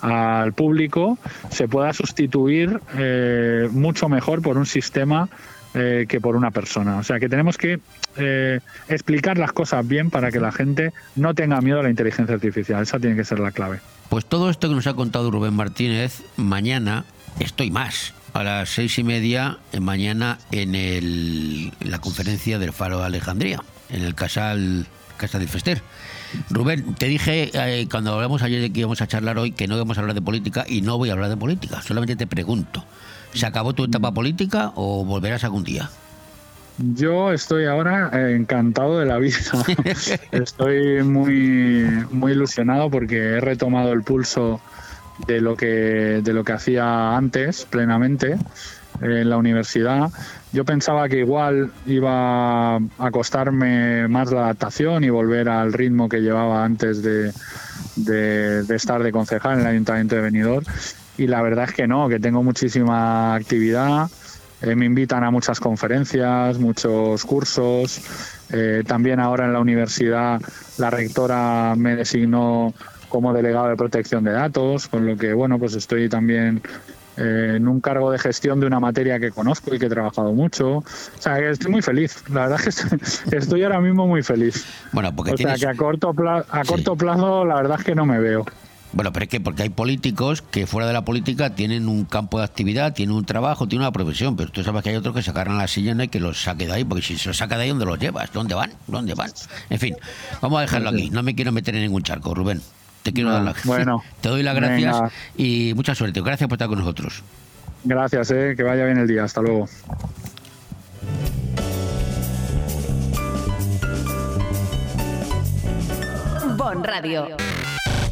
al público se pueda sustituir eh, mucho mejor por un sistema que por una persona. O sea que tenemos que eh, explicar las cosas bien para que la gente no tenga miedo a la inteligencia artificial. Esa tiene que ser la clave. Pues todo esto que nos ha contado Rubén Martínez, mañana estoy más. A las seis y media, eh, mañana en, el- en la conferencia del Faro de Alejandría, en el Casal Casa del Fester. Rubén, te dije eh, cuando hablamos ayer de que íbamos a charlar hoy que no íbamos a hablar de política y no voy a hablar de política. Solamente te pregunto, ¿se acabó tu etapa política o volverás algún día? Yo estoy ahora eh, encantado de la vida. [LAUGHS] estoy muy, muy ilusionado porque he retomado el pulso de lo que, de lo que hacía antes plenamente eh, en la universidad. Yo pensaba que igual iba a costarme más la adaptación y volver al ritmo que llevaba antes de, de- de estar de concejal en el Ayuntamiento de Benidorm. Y la verdad es que no, que tengo muchísima actividad. Eh, me invitan a muchas conferencias, muchos cursos. Eh, también ahora en la universidad la rectora me designó como delegado de protección de datos, con lo que bueno, pues estoy también eh, en un cargo de gestión de una materia que conozco y que he trabajado mucho. O sea, que estoy muy feliz. La verdad es que estoy, [LAUGHS] estoy ahora mismo muy feliz. Bueno, porque o sea, que a corto, a corto plazo la verdad es que no me veo. Bueno, pero es que porque hay políticos que fuera de la política tienen un campo de actividad, tienen un trabajo, tienen una profesión, pero tú sabes que hay otros que se agarran la silla y no hay que los saque de ahí, porque si se los saca de ahí, ¿dónde los llevas? ¿Dónde van? ¿Dónde van? En fin, vamos a dejarlo aquí. No me quiero meter en ningún charco, Rubén. Te quiero dar la... bueno, [LAUGHS] Te doy las gracias venga. y mucha suerte. Gracias por estar con nosotros. Gracias, eh, que vaya bien el día. Hasta luego. Bon Radio.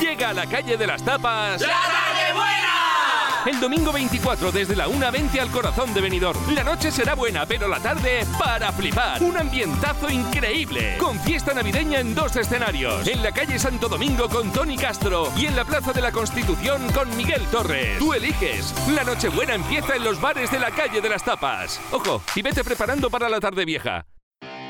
Llega a la calle de las tapas. ¡La tarde buena! El domingo 24 desde la 1.20 al corazón de Benidorm. La noche será buena, pero la tarde para flipar. Un ambientazo increíble. Con fiesta navideña en dos escenarios. En la calle Santo Domingo con Tony Castro y en la Plaza de la Constitución con Miguel Torres. Tú eliges. La noche buena empieza en los bares de la calle de las tapas. Ojo, y vete preparando para la tarde vieja.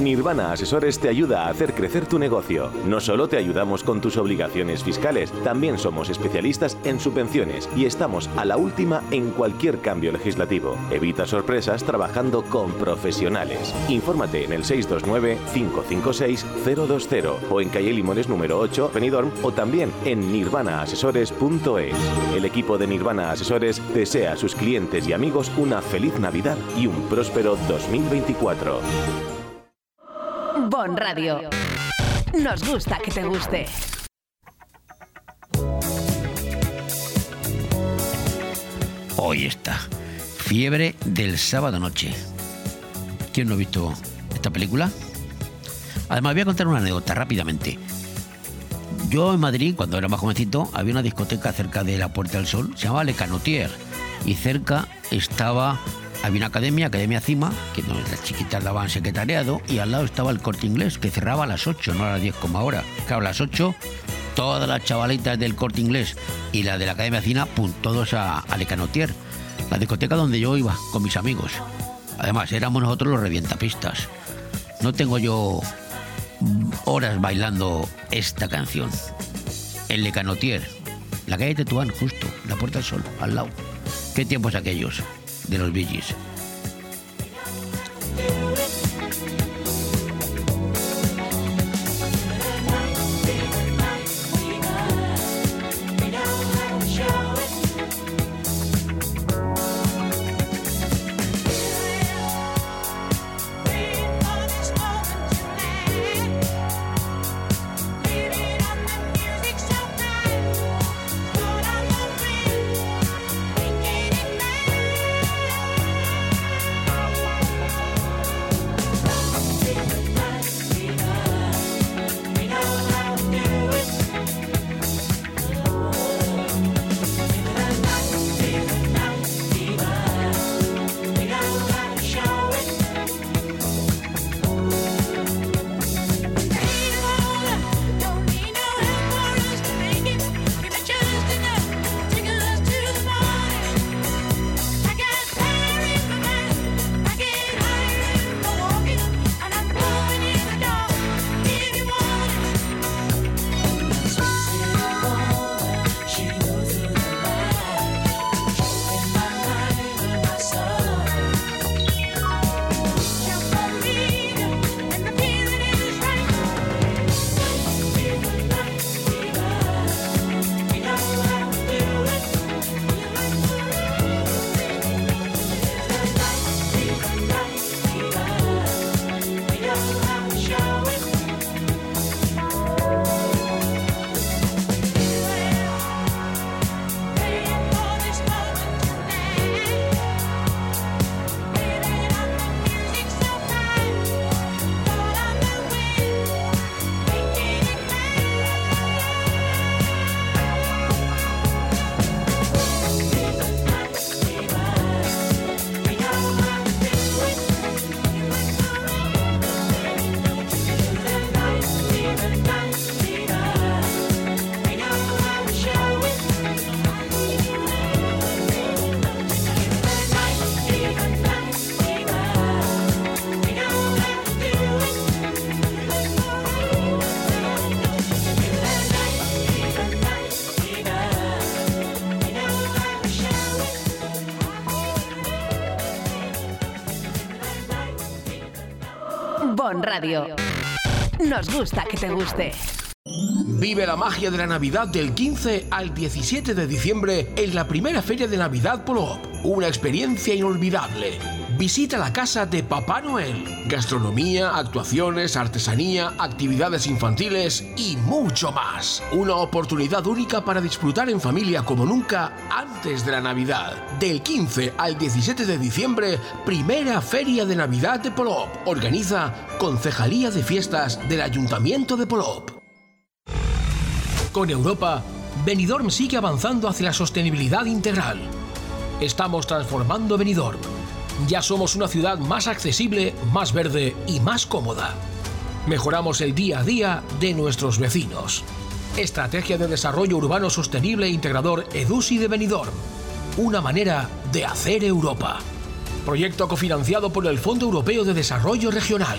Nirvana Asesores te ayuda a hacer crecer tu negocio. No solo te ayudamos con tus obligaciones fiscales, también somos especialistas en subvenciones y estamos a la última en cualquier cambio legislativo. Evita sorpresas trabajando con profesionales. Infórmate en el 629-556-020 o en calle Limones número 8, Benidorm o también en nirvanaasesores.es. El equipo de Nirvana Asesores desea a sus clientes y amigos una feliz Navidad y un próspero 2024. Bon Radio. Nos gusta que te guste. Hoy está. Fiebre del sábado noche. ¿Quién no ha visto esta película? Además, voy a contar una anécdota rápidamente. Yo en Madrid, cuando era más jovencito, había una discoteca cerca de la Puerta del Sol, se llamaba Le Canotier, y cerca estaba, había una academia, Academia Cima, que donde las chiquitas daban secretariado, y al lado estaba el corte inglés, que cerraba a las 8, no a las 10 como ahora. Claro, a las 8, todas las chavalitas del corte inglés y la de la Academia Cima, pum, todos a, a la discoteca donde yo iba con mis amigos. Además, éramos nosotros los revientapistas. No tengo yo horas bailando esta canción. El Le Canotier, la calle Tetuán, justo, la Puerta del Sol, al lado. Qué tiempos aquellos de los Billys. Bon Nos gusta que te guste. Vive la magia de la Navidad del 15 al 17 de diciembre en la primera feria de Navidad Polo. Una experiencia inolvidable. Visita la casa de Papá Noel. Gastronomía, actuaciones, artesanía, actividades infantiles y mucho más. Una oportunidad única para disfrutar en familia como nunca antes de la Navidad. Del 15 al 17 de diciembre, primera feria de Navidad de Polop. Organiza Concejalía de Fiestas del Ayuntamiento de Polop. Con Europa, Benidorm sigue avanzando hacia la sostenibilidad integral. Estamos transformando Benidorm. Ya somos una ciudad más accesible, más verde y más cómoda. Mejoramos el día a día de nuestros vecinos. Estrategia de Desarrollo Urbano Sostenible e Integrador EDUSI de Benidorm. Una manera de hacer Europa. Proyecto cofinanciado por el Fondo Europeo de Desarrollo Regional.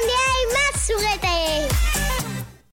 donde hay más juguetes.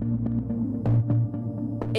Thank you.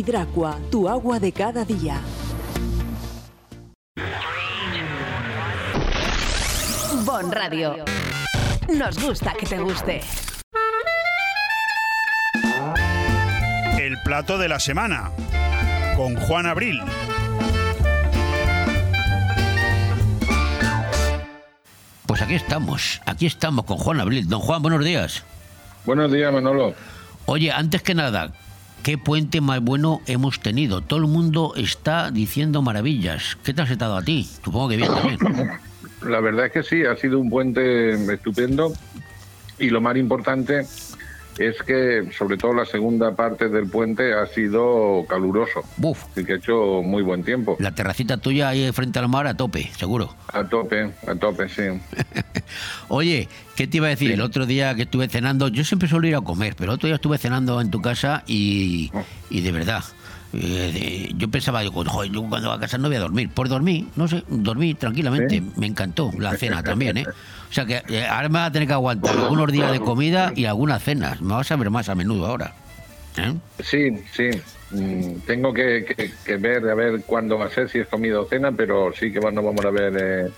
Hidracua, tu agua de cada día. Bon Radio. Nos gusta que te guste. El plato de la semana con Juan Abril. Pues aquí estamos, aquí estamos con Juan Abril. Don Juan, buenos días. Buenos días, Manolo. Oye, antes que nada, ¿qué puente más bueno hemos tenido? Todo el mundo está diciendo maravillas. ¿Qué te has estado a ti? Supongo que bien también. La verdad es que sí, ha sido un puente estupendo y lo más importante es que sobre todo la segunda parte del puente ha sido caluroso. Buf. Así que ha hecho muy buen tiempo. La terracita tuya ahí frente al mar a tope, seguro. A tope, a tope, sí. [LAUGHS] Oye, ¿qué te iba a decir? El otro día que estuve cenando, yo siempre suelo ir a comer, pero el otro día estuve cenando en tu casa y, y de verdad. Eh, yo pensaba, digo, "Joder, yo cuando voy a casa no voy a dormir. Por dormir, no sé, dormí tranquilamente. Me encantó la [LAUGHS] cena también, ¿eh? O sea que eh, ahora me vas a tener que aguantar algunos días de comida y algunas cenas. Me vas a ver más a menudo ahora. ¿eh? Sí, sí. Mm, Tengo que, que- que ver a ver cuándo va a ser, si es comida o cena, pero sí que nos vamos a ver, eh,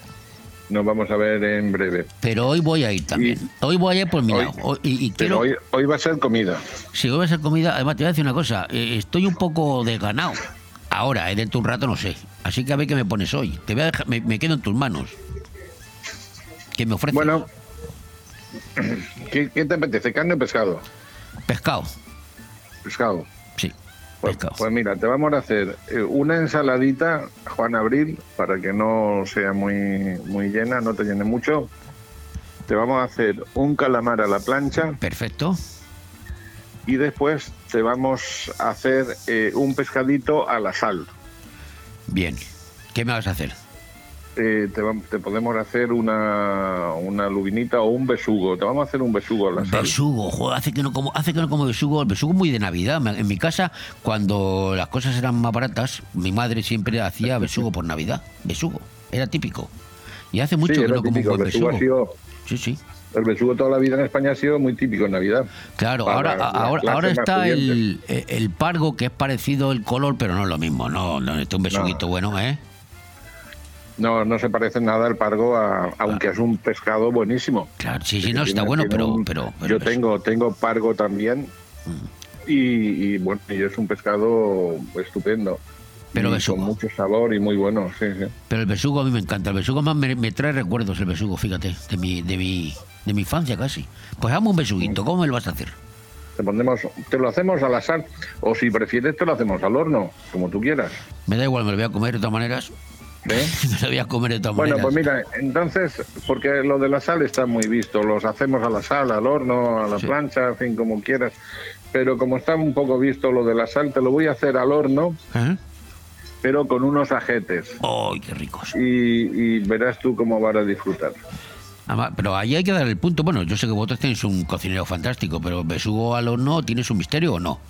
nos vamos a ver en breve. Pero hoy voy a ir también. Hoy voy a ir por mi Hoy- lado. Hoy- y, y Pero hoy, hoy va a ser comida. Si hoy va a ser comida, además te voy a decir una cosa, eh, estoy un poco desganado. Ahora, eh, dentro de un rato no sé. Así que a ver qué me pones hoy. Te voy a dejar, me, me quedo en tus manos. ¿Qué me ofreces? Bueno, ¿qué, qué te apetece? ¿Carne o pescado? Pescado. Pescado. Pues, pues mira, te vamos a hacer eh, una ensaladita, Juan Abril, para que no sea muy, muy llena, no te llene mucho. Te vamos a hacer un calamar a la plancha. Perfecto. Y después te vamos a hacer eh, un pescadito a la sal. Bien. ¿Qué me vas a hacer? Eh, te, te podemos hacer una, una lubinita o un besugo. Te vamos a hacer un besugo a la sal. Besugo, joder, hace que no como, hace que no como besugo, el besugo es muy de Navidad. En mi casa, cuando las cosas eran más baratas, mi madre siempre hacía besugo por Navidad. Besugo, era típico. Y hace mucho Sí, que no como un buen besugo besugo. ha sido- Sí, sí. El besugo toda la vida en España ha sido muy típico en Navidad. Claro, ahora, la ahora, ahora está el, el pargo, que es parecido el color, pero no es lo mismo. No, no, este es un besuguito bueno, ¿eh? No, no se parece nada al pargo, a- aunque es un pescado buenísimo. Claro, sí, sí, no, está tiene- bueno, tiene pero- un- pero- pero yo es- tengo, tengo pargo también. Y, y, bueno, y es un pescado estupendo. Pero Y besugo. con mucho sabor y muy bueno, sí, sí. Pero el besugo a mí me encanta. El besugo más me, me trae recuerdos, el besugo, fíjate, de mi, de mi, de mi infancia casi. Pues hazme un besuguito, ¿cómo me lo vas a hacer? Te, pondremos, te lo hacemos a la sal, o si prefieres te lo hacemos al horno, como tú quieras. Me da igual, me lo voy a comer de todas maneras. Me [LAUGHS] lo voy a comer de todas Bueno, maneras. pues mira, entonces, porque lo de la sal está muy visto, los hacemos a la sal, al horno, a la plancha, en fin, como quieras. Pero como está un poco visto lo de la sal, te lo voy a hacer al horno, ¿Eh? pero con unos ajetes. ¡Ay, qué ricos! Y, y verás tú cómo vas a disfrutar. Además, pero ahí hay que dar el punto. Bueno, yo sé que vosotros tenéis un cocinero fantástico, pero besugo al horno tiene su misterio o no.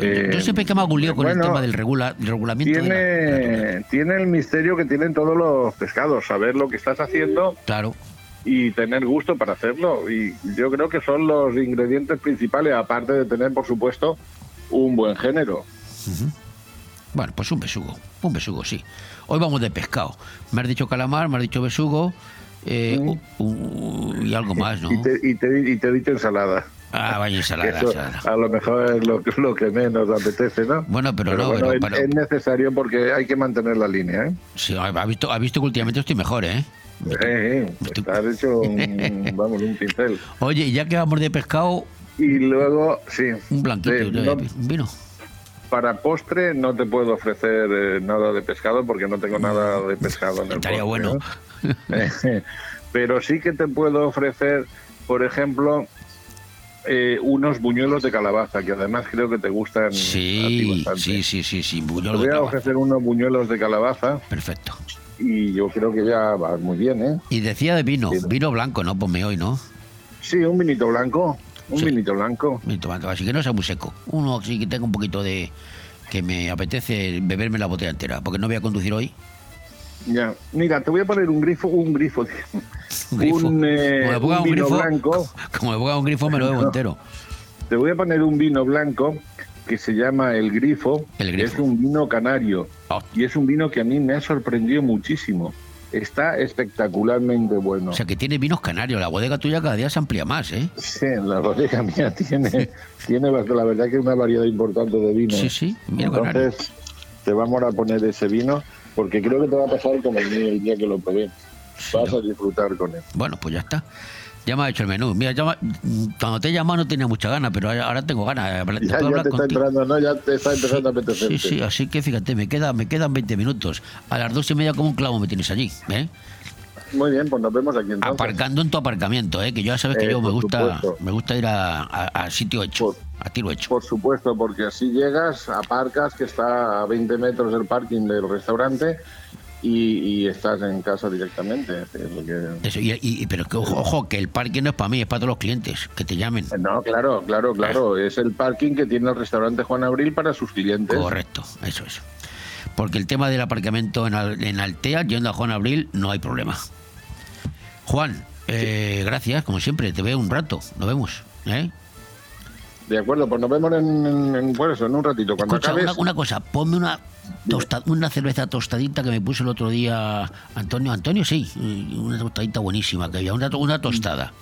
Eh, yo siempre que me hago un lío con el tema del regula, regulamiento. de la- Tiene, tiene el misterio que tienen todos los pescados, saber lo que estás haciendo Claro. y tener gusto para hacerlo. Y yo creo que son los ingredientes principales, aparte de tener, por supuesto, un buen género. Ujú. Bueno, pues un besugo. Un besugo, sí. Hoy vamos de pescado. Me has dicho calamar, me has dicho besugo eh, y algo más, ¿no? Y te, y, te, y te he dicho ensalada. Ah, vaya ensalada, Eso, ensalada. a lo mejor es lo, que- lo que menos apetece, ¿no? Bueno, pero no, bueno, pero- es, pero- es necesario porque hay que mantener la línea, ¿eh? Sí, ha visto, ha visto que últimamente estoy mejor, ¿eh? Eh, eh, estás hecho un, [LAUGHS] vamos, un pincel. Oye, ya que vamos de pescado, Y luego, sí. un blanquito, Sí, de- no- un vino. Para postre no te puedo ofrecer eh, nada de pescado porque no tengo nada de pescado en el Estaría postre, bueno. ¿no? [LAUGHS] Eh, Pero sí que te puedo ofrecer, por ejemplo, eh, unos buñuelos de calabaza, que además creo que te gustan a ti Sí, bastante. sí, sí, sí, sí, Te voy a ofrecer unos buñuelos de calabaza. Perfecto. Y yo creo que ya va muy bien, ¿eh? Y decía de vino, vino blanco, ¿no? Ponme hoy, ¿no? Sí, un vinito blanco. Un vinito blanco. Vinito blanco, así que no sea muy seco. Uno sí que tenga un poquito de... que me apetece beberme la botella entera, porque no voy a conducir hoy. Ya. Mira, te voy a poner un grifo, un grifo, [LAUGHS] Un grifo. un, eh, Como me ponga un vino grifo, blanco. [LAUGHS] Como me ponga un grifo me lo bebo No. entero. Te voy a poner un vino blanco que se llama El Grifo. El Grifo. Es un vino canario. Ah. Y es un vino que a mí me ha sorprendido muchísimo. Está espectacularmente bueno. O sea que tiene vinos canarios, la bodega tuya cada día se amplía más, ¿eh? Sí, la bodega mía [LAUGHS] tiene, tiene la verdad que una variedad importante de vinos. Sí, sí, vino Entonces, te vamos a poner ese vino porque creo que te va a pasar como el el día que lo probé. Vas a disfrutar con él. Bueno, pues ya está. Ya me ha hecho el menú. Mira, ya me- cuando te he llamado no tenía mucha ganas, pero ahora tengo ganas. Ya, ya te está entrando, ¿no? Ya te está empezando a apetecerte. Sí, sí, así que fíjate, me, queda, me quedan 20 minutos. A las dos y media como un clavo me tienes allí, ¿eh? Muy bien, pues nos vemos aquí entonces. Aparcando en tu aparcamiento, ¿eh? Que ya sabes que Eh, yo me por gusta supuesto. me gusta ir a, a- a sitio hecho, a tiro hecho. Por supuesto, porque así llegas, aparcas, que está a 20 metros del parking del restaurante y, y estás en casa directamente. es lo que- Eso, y, y- pero que ojo, ojo, que el parque no es para mí, es para todos los clientes, que te llamen. No, claro, claro, claro. Es el parking que tiene el restaurante Juan Abril para sus clientes. Correcto, eso es. Porque el tema del aparcamiento en, en Altea, yendo a Juan Abril, no hay problema. Juan, eh, gracias, como siempre, te veo un rato, nos vemos. ¿eh? De acuerdo, pues nos vemos en, en, en- por eso, en un ratito. Cuando Escucha, acabes, una, una cosa, ponme una, tosta- una cerveza tostadita que me puso el otro día Antonio. Antonio, sí, una tostadita buenísima que había, una, una tostada.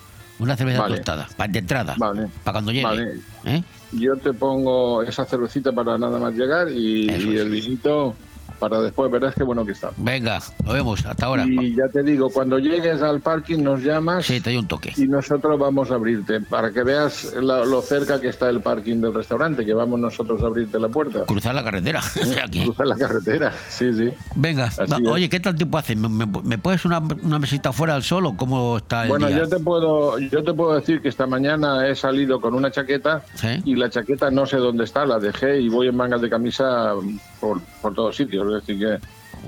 Una cerveza Vale. tostada, para de entrada, Vale. para cuando llegue. Vale. ¿eh? yo te pongo esa cervecita para nada más llegar y, y el vinito para después. Verás qué bueno que está. Venga, nos vemos, hasta ahora. Y ya te digo, cuando llegues al parking nos llamas. Sí, te doy un toque. Y nosotros vamos a abrirte para que veas la- lo cerca que está el parking del restaurante, que vamos nosotros a abrirte la puerta. Cruzar la carretera. [LAUGHS] Aquí. Cruzar la carretera, sí, sí. Venga, va, oye, ¿qué tal tiempo hace? ¿Me, me- me puedes una, una mesita fuera al sol o cómo está el Bueno, día? yo te puedo yo te puedo decir que esta mañana he salido con una chaqueta ¿Sí? y la chaqueta no sé dónde está, la dejé y voy en mangas de camisa por, por todos sitios, es decir que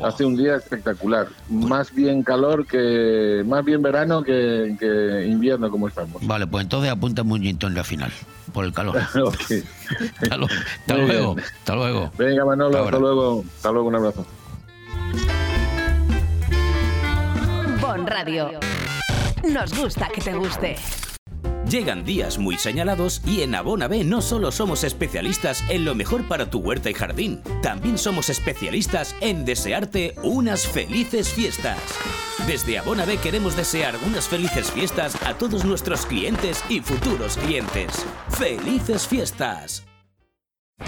hace un día espectacular, más bien calor que más bien verano que, que invierno como estamos. Vale, pues entonces apúntame un tonic al final, por el calor. [LAUGHS] [LAUGHS] Hasta lo- hasta Muy luego, bien. hasta luego. Venga Manolo, Hasta hasta luego, hasta luego, un abrazo. Bon Radio. Nos gusta que te guste. Llegan días muy señalados y en Abona B no solo somos especialistas en lo mejor para tu huerta y jardín, también somos especialistas en desearte unas felices fiestas. Desde Abona B queremos desear unas felices fiestas a todos nuestros clientes y futuros clientes. ¡Felices fiestas!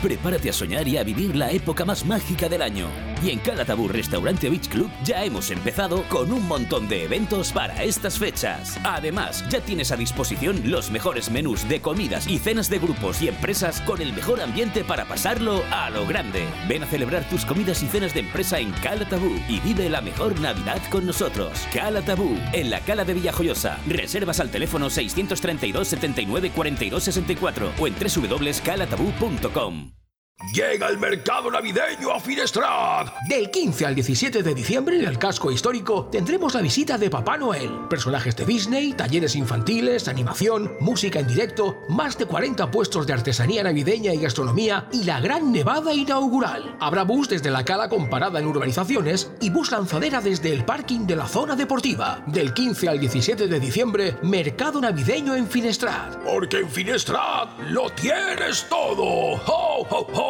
Prepárate a soñar y a vivir la época más mágica del año. Y en Calatabú Restaurante Beach Club ya hemos empezado con un montón de eventos para estas fechas. Además, ya tienes a disposición los mejores menús de comidas y cenas de grupos y empresas con el mejor ambiente para pasarlo a lo grande. Ven a celebrar tus comidas y cenas de empresa en Calatabú y vive la mejor Navidad con nosotros. Calatabú, en la Cala de Villajoyosa. Reservas al teléfono 632 79 42 64 o en www.calatabú.com. Llega el mercado navideño a Finestrat. Del 15 al 17 de diciembre en el casco histórico tendremos la visita de Papá Noel, personajes de Disney, talleres infantiles, animación, música en directo, más de 40 puestos de artesanía navideña y gastronomía y la gran nevada inaugural. Habrá bus desde la cala comparada en urbanizaciones y bus lanzadera desde el parking de la zona deportiva. Del 15 al 17 de diciembre, mercado navideño en Finestrat. Porque en Finestrat lo tienes todo. ¡Ho, ho, ho!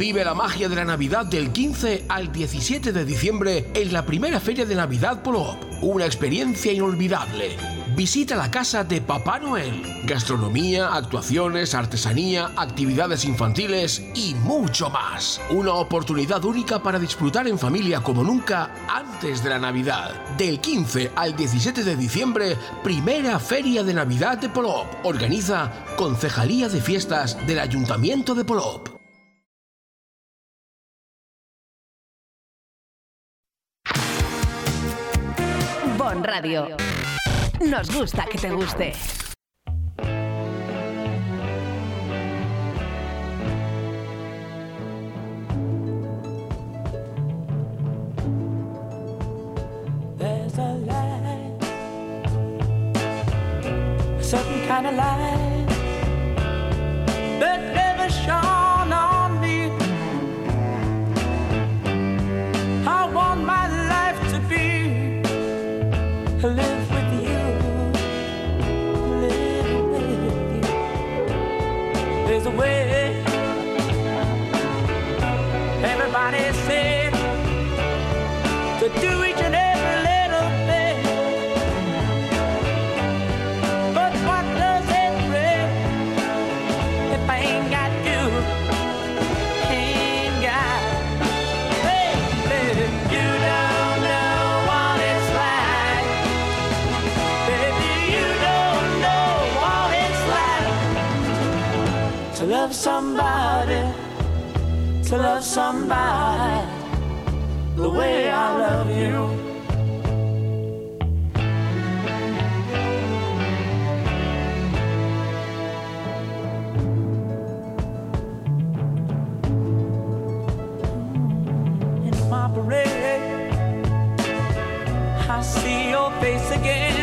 Vive la magia de la Navidad del 15 al 17 de diciembre en la primera feria de Navidad Polo. Una experiencia inolvidable. Visita la casa de Papá Noel. Gastronomía, actuaciones, artesanía, actividades infantiles y mucho más. Una oportunidad única para disfrutar en familia como nunca antes de la Navidad. Del 15 al 17 de diciembre, primera feria de Navidad de Polop. Organiza Concejalía de Fiestas del Ayuntamiento de Polop. Radio. Nos gusta que te guste. There's a light, a certain kind of light to love somebody the way I love you. My parade, I see your face again.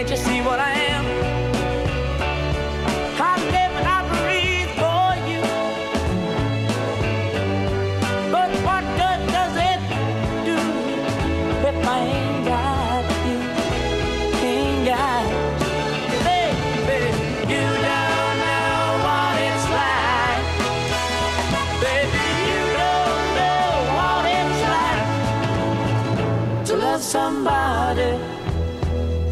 Can't you see what I am?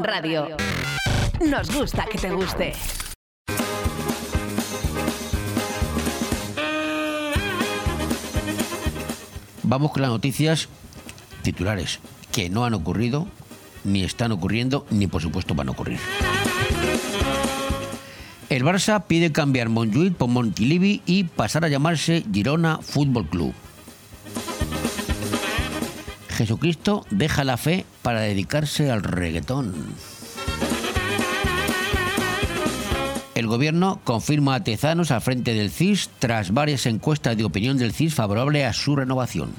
Radio. Nos gusta que te guste. Vamos con las noticias titulares que no han ocurrido, ni están ocurriendo, ni por supuesto van a ocurrir. El Barça pide cambiar Montjuïc por Montilivi y pasar a llamarse Girona Fútbol Club. Jesucristo deja la fe para dedicarse al reggaetón. El gobierno confirma a Tezanos al frente del CIS tras varias encuestas de opinión del CIS favorable a su renovación.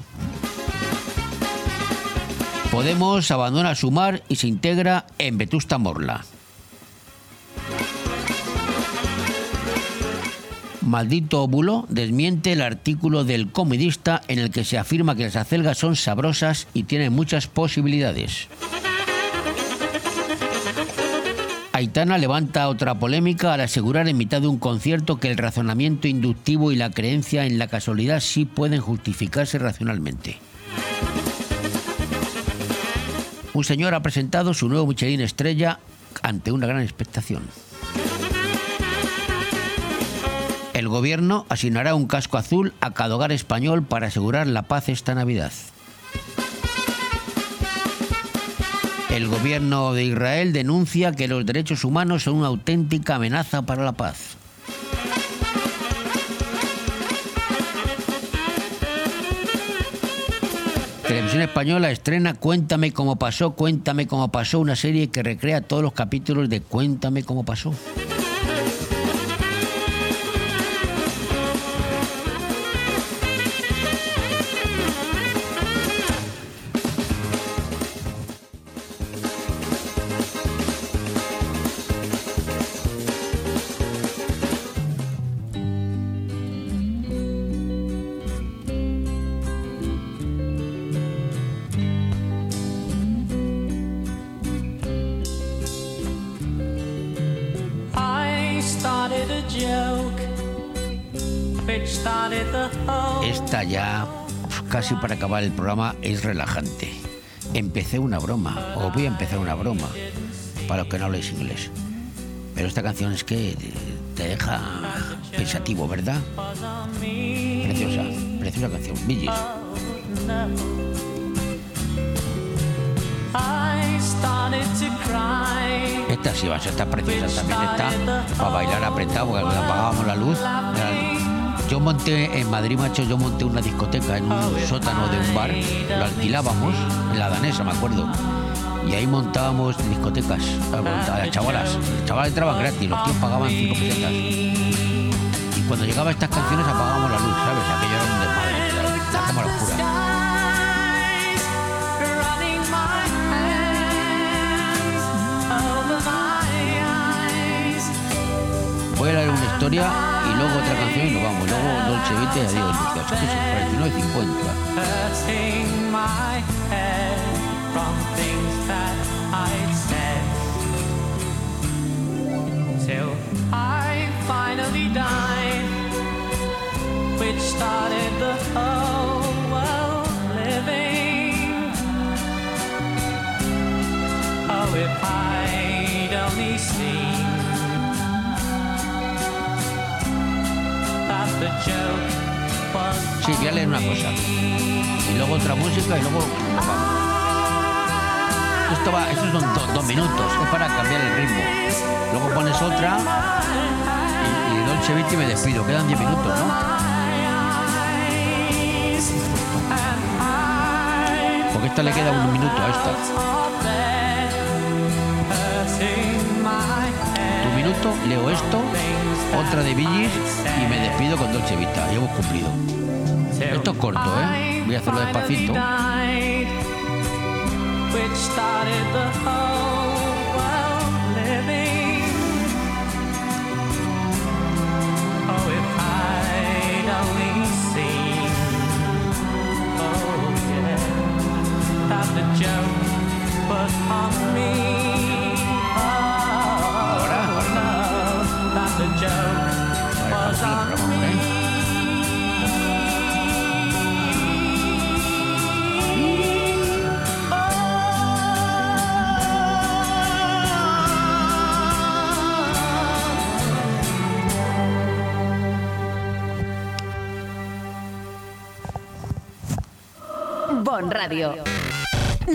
Podemos abandona Sumar y se integra en Vetusta Morla. Maldito óvulo desmiente el artículo del comedista en el que se afirma que las acelgas son sabrosas y tienen muchas posibilidades. Aitana levanta otra polémica al asegurar en mitad de un concierto que el razonamiento inductivo y la creencia en la casualidad sí pueden justificarse racionalmente. Un señor ha presentado su nuevo Michelin Estrella ante una gran expectación. Gobierno asignará un casco azul a cada hogar español para asegurar la paz esta Navidad. El gobierno de Israel denuncia que los derechos humanos son una auténtica amenaza para la paz. Televisión Española estrena Cuéntame cómo pasó, Cuéntame cómo pasó, una serie que recrea todos los capítulos de Cuéntame cómo pasó. Para acabar el programa, es relajante. Empecé una broma, o voy a empezar una broma, para los que no habléis inglés. Pero esta canción es que te deja pensativo, ¿verdad? Preciosa, preciosa canción. Cry Esta sí va a ser preciosa también está para bailar apretado porque apagábamos la luz. Yo monté en Madrid, macho, yo monté una discoteca en un sótano de un bar, lo alquilábamos, en la danesa, me acuerdo. Y ahí montábamos discotecas a las chavalas. Los chavales entraban gratis, los tíos pagaban 5 pesetas. Y cuando llegaban estas canciones apagábamos la luz, ¿sabes? Aquello era un desmadre, la, la cámara oscura. Voy a leer una historia y luego otra canción y nos vamos. Luego Dolce Vita y adiós, Lucas. Esto es 49.50. hurting my head from things that I'd said till I finally died which started the whole world living oh if I'd Sí, voy a leer una cosa. Y luego otra música y luego. Esto va, estos son do- dos minutos, es para cambiar el ritmo. Luego pones otra y, y Dolce Vita y me despido. Quedan 10 minutos, ¿no? Porque esta le queda un minuto a esta. Leo esto, otra de Billys y me despido con Dolce Vita. Y hemos cumplido. Esto es corto, ¿eh? Voy a hacerlo despacito. Oh, the joke was on me. Radio.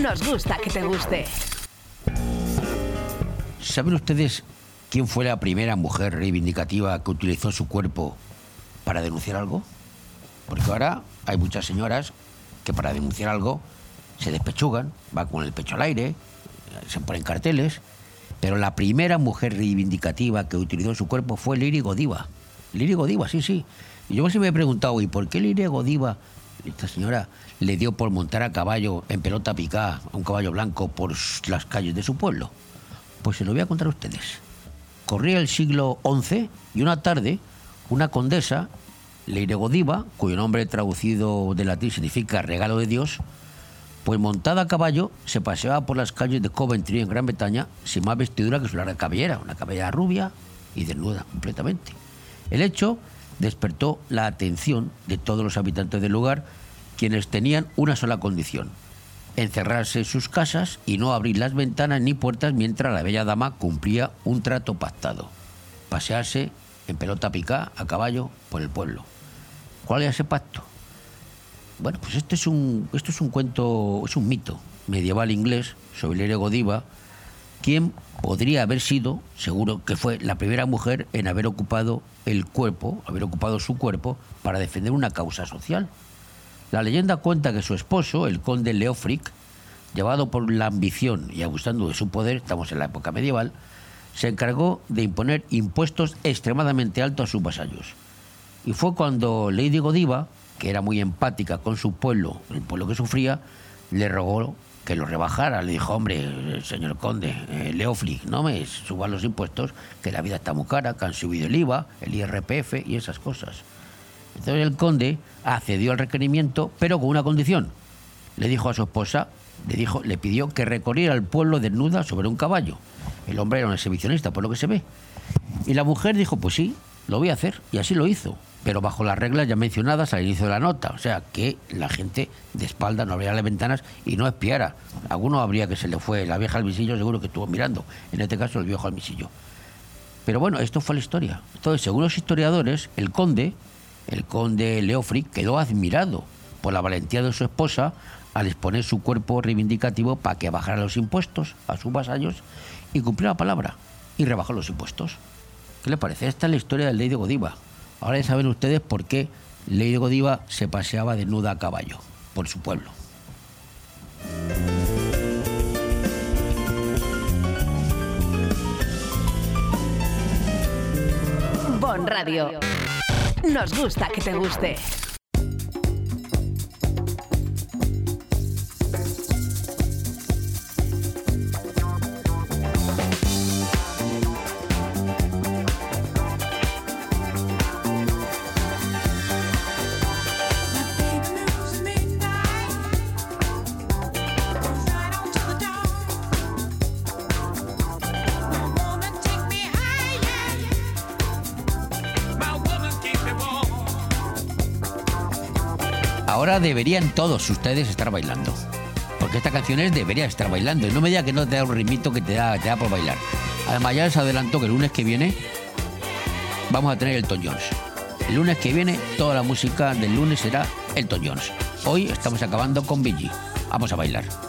Nos gusta que te guste. ¿Saben ustedes quién fue la primera mujer reivindicativa que utilizó su cuerpo para denunciar algo? Porque ahora hay muchas señoras que para denunciar algo se despechugan, van con el pecho al aire, se ponen carteles, pero la primera mujer reivindicativa que utilizó su cuerpo fue Liri Godiva. Liri Godiva, sí, sí. Y yo se me he preguntado, ¿y por qué Liri Godiva, esta señora, le dio por montar a caballo en pelota picada a un caballo blanco por las calles de su pueblo? Pues se lo voy a contar a ustedes. Corría el siglo XI y una tarde una condesa, Leire Godiva, cuyo nombre traducido de latín significa regalo de Dios, pues montada a caballo se paseaba por las calles de Coventry en Gran Bretaña sin más vestidura que su larga cabellera, una cabellera rubia y desnuda completamente. El hecho despertó la atención de todos los habitantes del lugar, quienes tenían una sola condición, encerrarse en sus casas y no abrir las ventanas ni puertas mientras la bella dama cumplía un trato pactado, pasearse en pelota picada a caballo por el pueblo. ¿Cuál era ese pacto? Bueno, pues este es un, esto es un cuento, es un mito medieval inglés sobre Lere Godiva, quien podría haber sido, seguro que fue la primera mujer en haber ocupado el cuerpo, haber ocupado su cuerpo para defender una causa social. La leyenda cuenta que su esposo, el conde Leofric, llevado por la ambición y abusando de su poder, estamos en la época medieval, se encargó de imponer impuestos extremadamente altos a sus vasallos. Y fue cuando Lady Godiva, que era muy empática con su pueblo, el pueblo que sufría, le rogó que lo rebajara. Le dijo, hombre, señor conde, eh, no me suban los impuestos, que la vida está muy cara, que han subido el IVA, el IRPF y esas cosas. Entonces el conde accedió al requerimiento, pero con una condición. Le dijo a su esposa, le, dijo, le pidió que recorriera el pueblo desnuda sobre un caballo. El hombre era un exhibicionista, por lo que se ve. Y la mujer dijo, pues sí, lo voy a hacer. Y así lo hizo, pero bajo las reglas ya mencionadas al inicio de la nota. O sea, que la gente de espalda no abriera las ventanas y no espiara. Alguno habría que se le fue la vieja al visillo, seguro que estuvo mirando. En este caso, el viejo al visillo. Pero bueno, esto fue la historia. Entonces, según los historiadores, el conde, el conde Leofric, quedó admirado por la valentía de su esposa al exponer su cuerpo reivindicativo para que bajara los impuestos a sus vasallos y cumplió la palabra y rebajó los impuestos. ¿Qué le parece? Esta es la historia del Ley de Godiva. Ahora ya saben ustedes por qué de Godiva se paseaba desnuda a caballo por su pueblo. Bon Radio. Nos gusta que te guste. Deberían todos ustedes estar bailando. Porque esta canción es debería estar bailando. Y no me diga que no te da un ritmito que te da, te da por bailar. Además, ya les adelanto que el lunes que viene vamos a tener Elton Jones. El lunes que viene, toda la música del lunes será Elton Jones. Hoy estamos acabando con Billy. Vamos a bailar.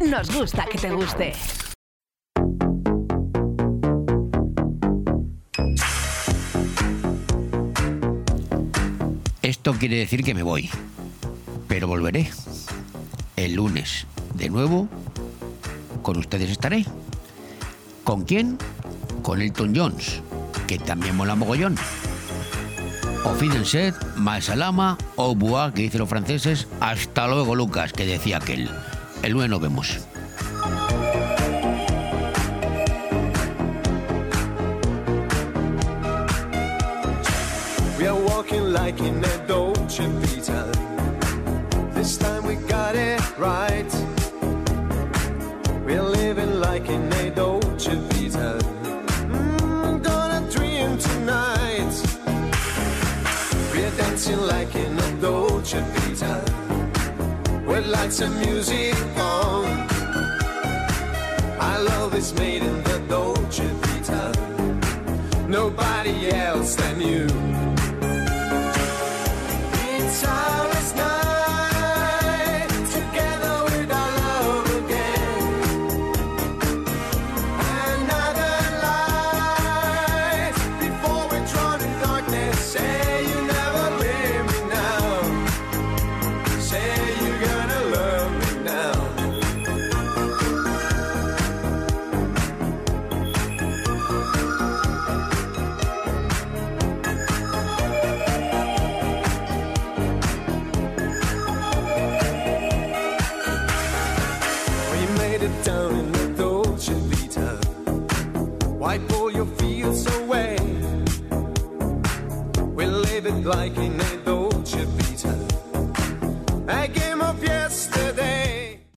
Nos gusta que te guste. Esto quiere decir que me voy, pero volveré el lunes. De nuevo, con ustedes estaré. ¿Con quién? Con Elton Jones, que también mola mogollón. Fidelset, Maasalama, Au revoir, que dicen los franceses, hasta luego Lucas, que decía aquel. El lunes nos vemos.